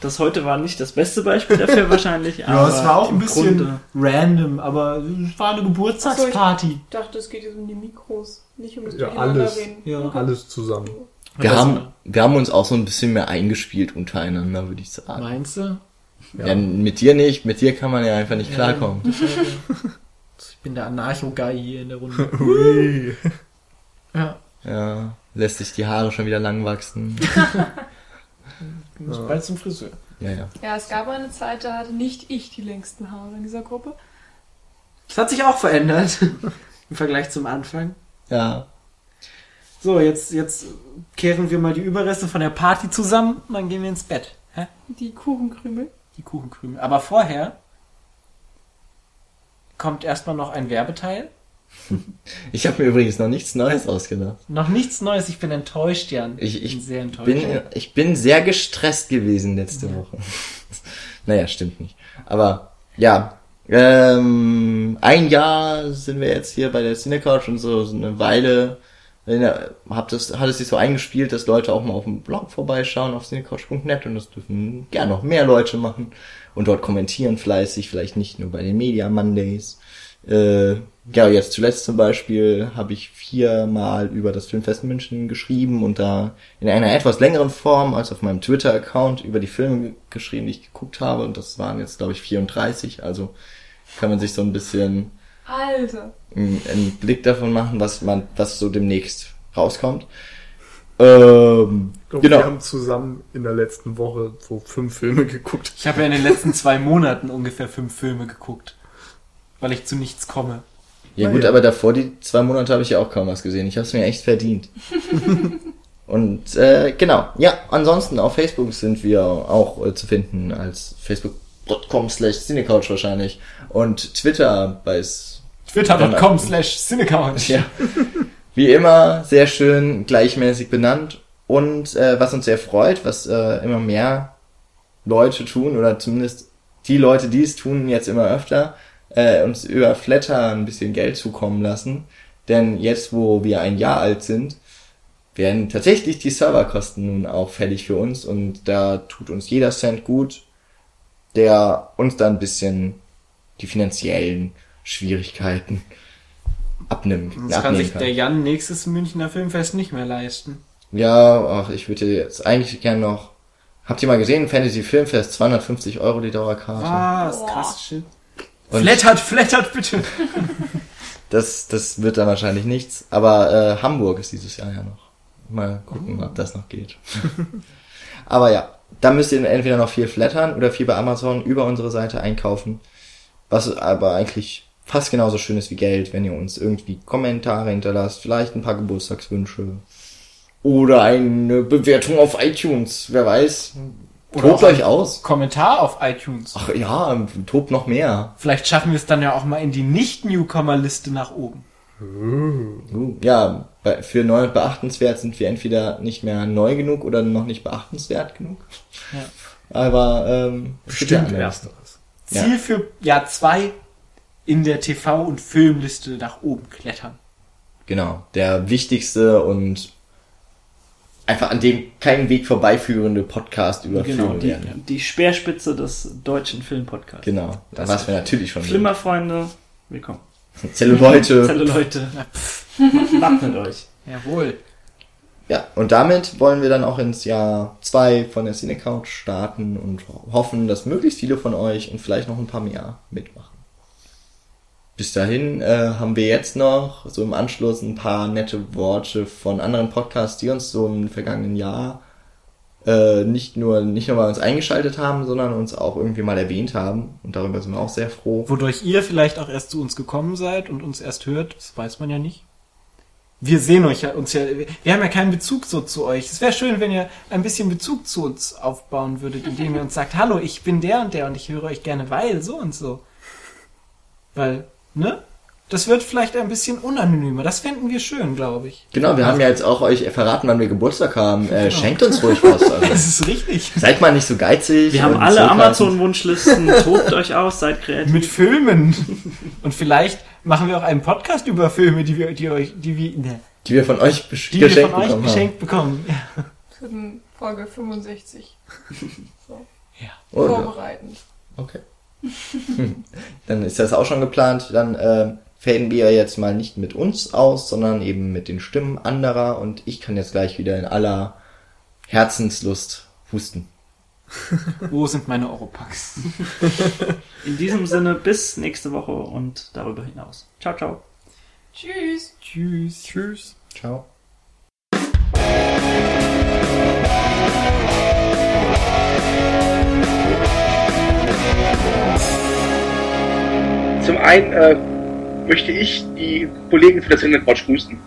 Das heute war nicht das beste Beispiel dafür wahrscheinlich. Ja, aber es war auch ein im bisschen Grunde- random, aber es war eine Geburtstagsparty. Ich dachte, es geht jetzt um die Mikros, nicht um das Ja, alles. reden. Ja. Okay. Alles zusammen. Wir das- haben, wir haben uns auch so ein bisschen mehr eingespielt untereinander, würde ich sagen. Meinst du? Ja. mit dir nicht, mit dir kann man ja einfach nicht Ja. klarkommen. Ich bin der Anarcho-Guy hier in der Runde. Ui. Ja. Ja, lässt sich die Haare schon wieder lang wachsen. Ich muss bald zum Friseur. Ja, ja. Ja, es gab eine Zeit, da hatte nicht ich die längsten Haare in dieser Gruppe. Das hat sich auch verändert. Im Vergleich zum Anfang. Ja, So, jetzt, jetzt kehren wir mal die Überreste von der Party zusammen und dann gehen wir ins Bett. Hä? Die Kuchenkrümel. Die Kuchenkrümel. Aber vorher kommt erstmal noch ein Werbeteil. ich habe mir übrigens noch nichts Neues ausgedacht. Noch nichts Neues, ich bin enttäuscht, Jan. Ich- ich bin sehr enttäuscht. Bin, ich bin sehr gestresst gewesen letzte Woche. naja, stimmt nicht. Aber ja, ähm, ein Jahr sind wir jetzt hier bei der Cinecouch und so, so eine Weile hab das, hat es sich so eingespielt, dass Leute auch mal auf dem Blog vorbeischauen auf cinecouch.net und das dürfen gern noch mehr Leute machen und dort kommentieren fleißig, vielleicht nicht nur bei den Media Mondays. Äh, ja, jetzt zuletzt zum Beispiel habe ich viermal über das Filmfest München geschrieben und da in einer etwas längeren Form als auf meinem Twitter-Account über die Filme geschrieben, die ich geguckt habe und das waren jetzt, glaube ich, 34, also kann man sich so ein bisschen Alter. Einen, Blick davon machen, was man, was so demnächst rauskommt. Ähm, Ich glaube, genau. wir haben zusammen in der letzten Woche so fünf Filme geguckt. Ich habe ja in den letzten zwei Monaten ungefähr fünf Filme geguckt. Weil ich zu nichts komme. Ja Na gut, ja. aber davor die zwei Monate habe ich ja auch kaum was gesehen. Ich habe es mir echt verdient. Und äh, genau, ja, ansonsten auf Facebook sind wir auch äh, zu finden als facebook.com slash cinecouch wahrscheinlich und Twitter bei Twitter.com slash Cinecouch. ja, wie immer sehr schön gleichmäßig benannt und äh, was uns sehr freut, was äh, immer mehr Leute tun oder zumindest die Leute, die es tun, jetzt immer öfter, äh, uns über Flatter ein bisschen Geld zukommen lassen. Denn jetzt, wo wir ein Jahr alt sind, werden tatsächlich die Serverkosten nun auch fällig für uns und da tut uns jeder Cent gut, der uns dann ein bisschen die finanziellen Schwierigkeiten abnimmt. Das kann sich der Jan nächstes Münchner Filmfest nicht mehr leisten. Ja, ach, ich würde jetzt eigentlich gern noch. Habt ihr mal gesehen, Fantasy Filmfest, 250 Euro die Dauerkarte. Ah, ist Boah. krass, shit. Und Flattert, flattert bitte. das, das wird dann wahrscheinlich nichts. Aber äh, Hamburg ist dieses Jahr ja noch. Mal gucken, Oh. ob das noch geht. aber ja, da müsst ihr entweder noch viel flattern oder viel bei Amazon über unsere Seite einkaufen. Was aber eigentlich fast genauso schön ist wie Geld, wenn ihr uns irgendwie Kommentare hinterlasst, vielleicht ein paar Geburtstagswünsche. Oder eine Bewertung auf iTunes, wer weiß. Oder Tobt auch euch aus. Kommentar auf iTunes. Ach ja, tobt noch mehr. Vielleicht schaffen wir es dann ja auch mal in die Nicht-Newcomer-Liste nach oben. Uh, Ja, bei, für neu und beachtenswert sind wir entweder nicht mehr neu genug oder noch nicht beachtenswert genug. Ja. Aber ähm, ja Bestimmt ersteres. Ja. Ziel für Jahr 2 in der TV- und Filmliste nach oben klettern. Genau, der wichtigste und einfach an dem kein Weg vorbeiführende Podcast über Genau, Filme die, werden. die Speerspitze des deutschen Filmpodcasts. Genau, da Das was wir natürlich schon Flimmerfreunde, willkommen. sind. Zelluleute. Zelluleute, pff, wappnet euch. jawohl. Ja, und damit wollen wir dann auch ins Jahr 2 von der Cinecouch starten und hoffen, dass möglichst viele von euch und vielleicht noch ein paar mehr mitmachen. Bis dahin äh, haben wir jetzt noch so im Anschluss ein paar nette Worte von anderen Podcasts, die uns so im vergangenen Jahr äh, nicht nur nicht nur bei uns eingeschaltet haben, sondern uns auch irgendwie mal erwähnt haben. Und darüber sind wir auch sehr froh. Wodurch ihr vielleicht auch erst zu uns gekommen seid und uns erst hört, das weiß man ja nicht. Wir sehen euch ja, uns ja, wir haben ja keinen Bezug so zu euch. Es wäre schön, wenn ihr ein bisschen Bezug zu uns aufbauen würdet, indem ihr uns sagt, hallo, ich bin der und der und ich höre euch gerne, weil so und so. Weil, ne? Das wird vielleicht ein bisschen unanonymer. Das fänden wir schön, glaube ich. Genau, wir haben ja jetzt auch euch verraten, wann wir Geburtstag haben. Äh, Schenkt uns ruhig was. Also. Das ist richtig. Seid mal nicht so geizig. Wir haben alle. Amazon-Wunschlisten, tobt euch aus, seid kreativ. Mit Filmen. Und vielleicht machen wir auch einen Podcast über Filme, die wir, die euch, die wir, ne, Die wir von euch die wir geschenkt von euch bekommen geschenkt bekommen. Ja. Folge 65. So, haben. Oder? vorbereitend. Okay. Dann ist das auch schon geplant. Dann äh, faden wir jetzt mal nicht mit uns aus, sondern eben mit den Stimmen anderer und ich kann jetzt gleich wieder in aller Herzenslust husten. Wo sind meine Europacks? In diesem Sinne, bis nächste Woche und darüber hinaus. Ciao, ciao. Tschüss. Tschüss. Tschüss. Ciao. Zum einen äh, möchte ich die Kollegen für das Internet Watch grüßen.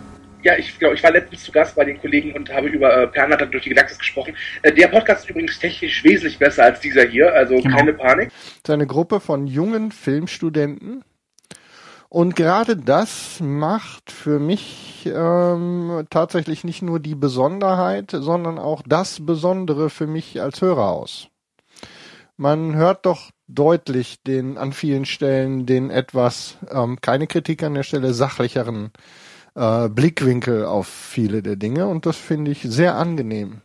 Ja, ich glaube, ich war letztens zu Gast bei den Kollegen und habe über äh, Pernatter durch die Galaxis gesprochen. Äh, der Podcast ist übrigens technisch wesentlich besser als dieser hier, also Genau. keine Panik. ist eine Gruppe von jungen Filmstudenten. Und gerade das macht für mich ähm, tatsächlich nicht nur die Besonderheit, sondern auch das Besondere für mich als Hörer aus. Man hört doch deutlich den an vielen Stellen den etwas, ähm, keine Kritik an der Stelle, sachlicheren äh, Blickwinkel auf viele der Dinge und das finde ich sehr angenehm.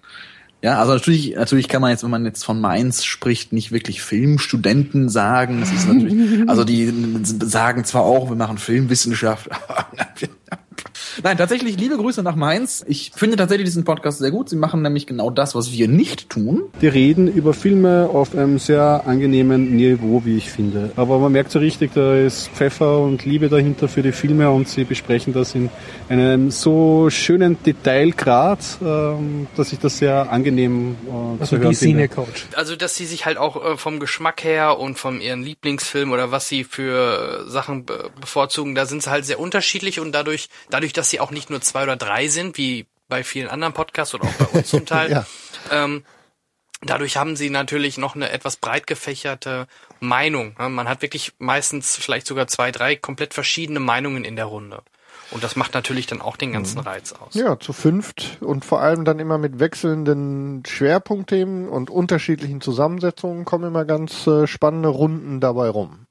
Ja, also natürlich, natürlich kann man jetzt, wenn man jetzt von Mainz spricht, nicht wirklich Filmstudenten sagen. Das ist natürlich, also die sagen zwar auch, wir machen Filmwissenschaft. Nein, tatsächlich liebe Grüße nach Mainz. Ich finde tatsächlich diesen Podcast sehr gut. Sie machen nämlich genau das, was wir nicht tun. Die reden über Filme auf einem sehr angenehmen Niveau, wie ich finde. Aber man merkt so richtig, da ist Pfeffer und Liebe dahinter für die Filme und sie besprechen das in einem so schönen Detailgrad, ähm, dass ich das sehr angenehm äh, Also zu hören finde. Coach. Also, dass sie sich halt auch äh, vom Geschmack her und von ihren Lieblingsfilmen oder was sie für Sachen be bevorzugen, da sind sie halt sehr unterschiedlich und dadurch, dadurch, dass sie auch nicht nur zwei oder drei sind, wie bei vielen anderen Podcasts oder auch bei uns zum Teil, Ja. ähm, dadurch haben sie natürlich noch eine etwas breit gefächerte Meinung. Man hat wirklich meistens vielleicht sogar zwei, drei komplett verschiedene Meinungen in der Runde. Und das macht natürlich dann auch den ganzen Reiz aus. Ja, zu fünft und vor allem dann immer mit wechselnden Schwerpunktthemen und unterschiedlichen Zusammensetzungen kommen immer ganz äh, spannende Runden dabei rum.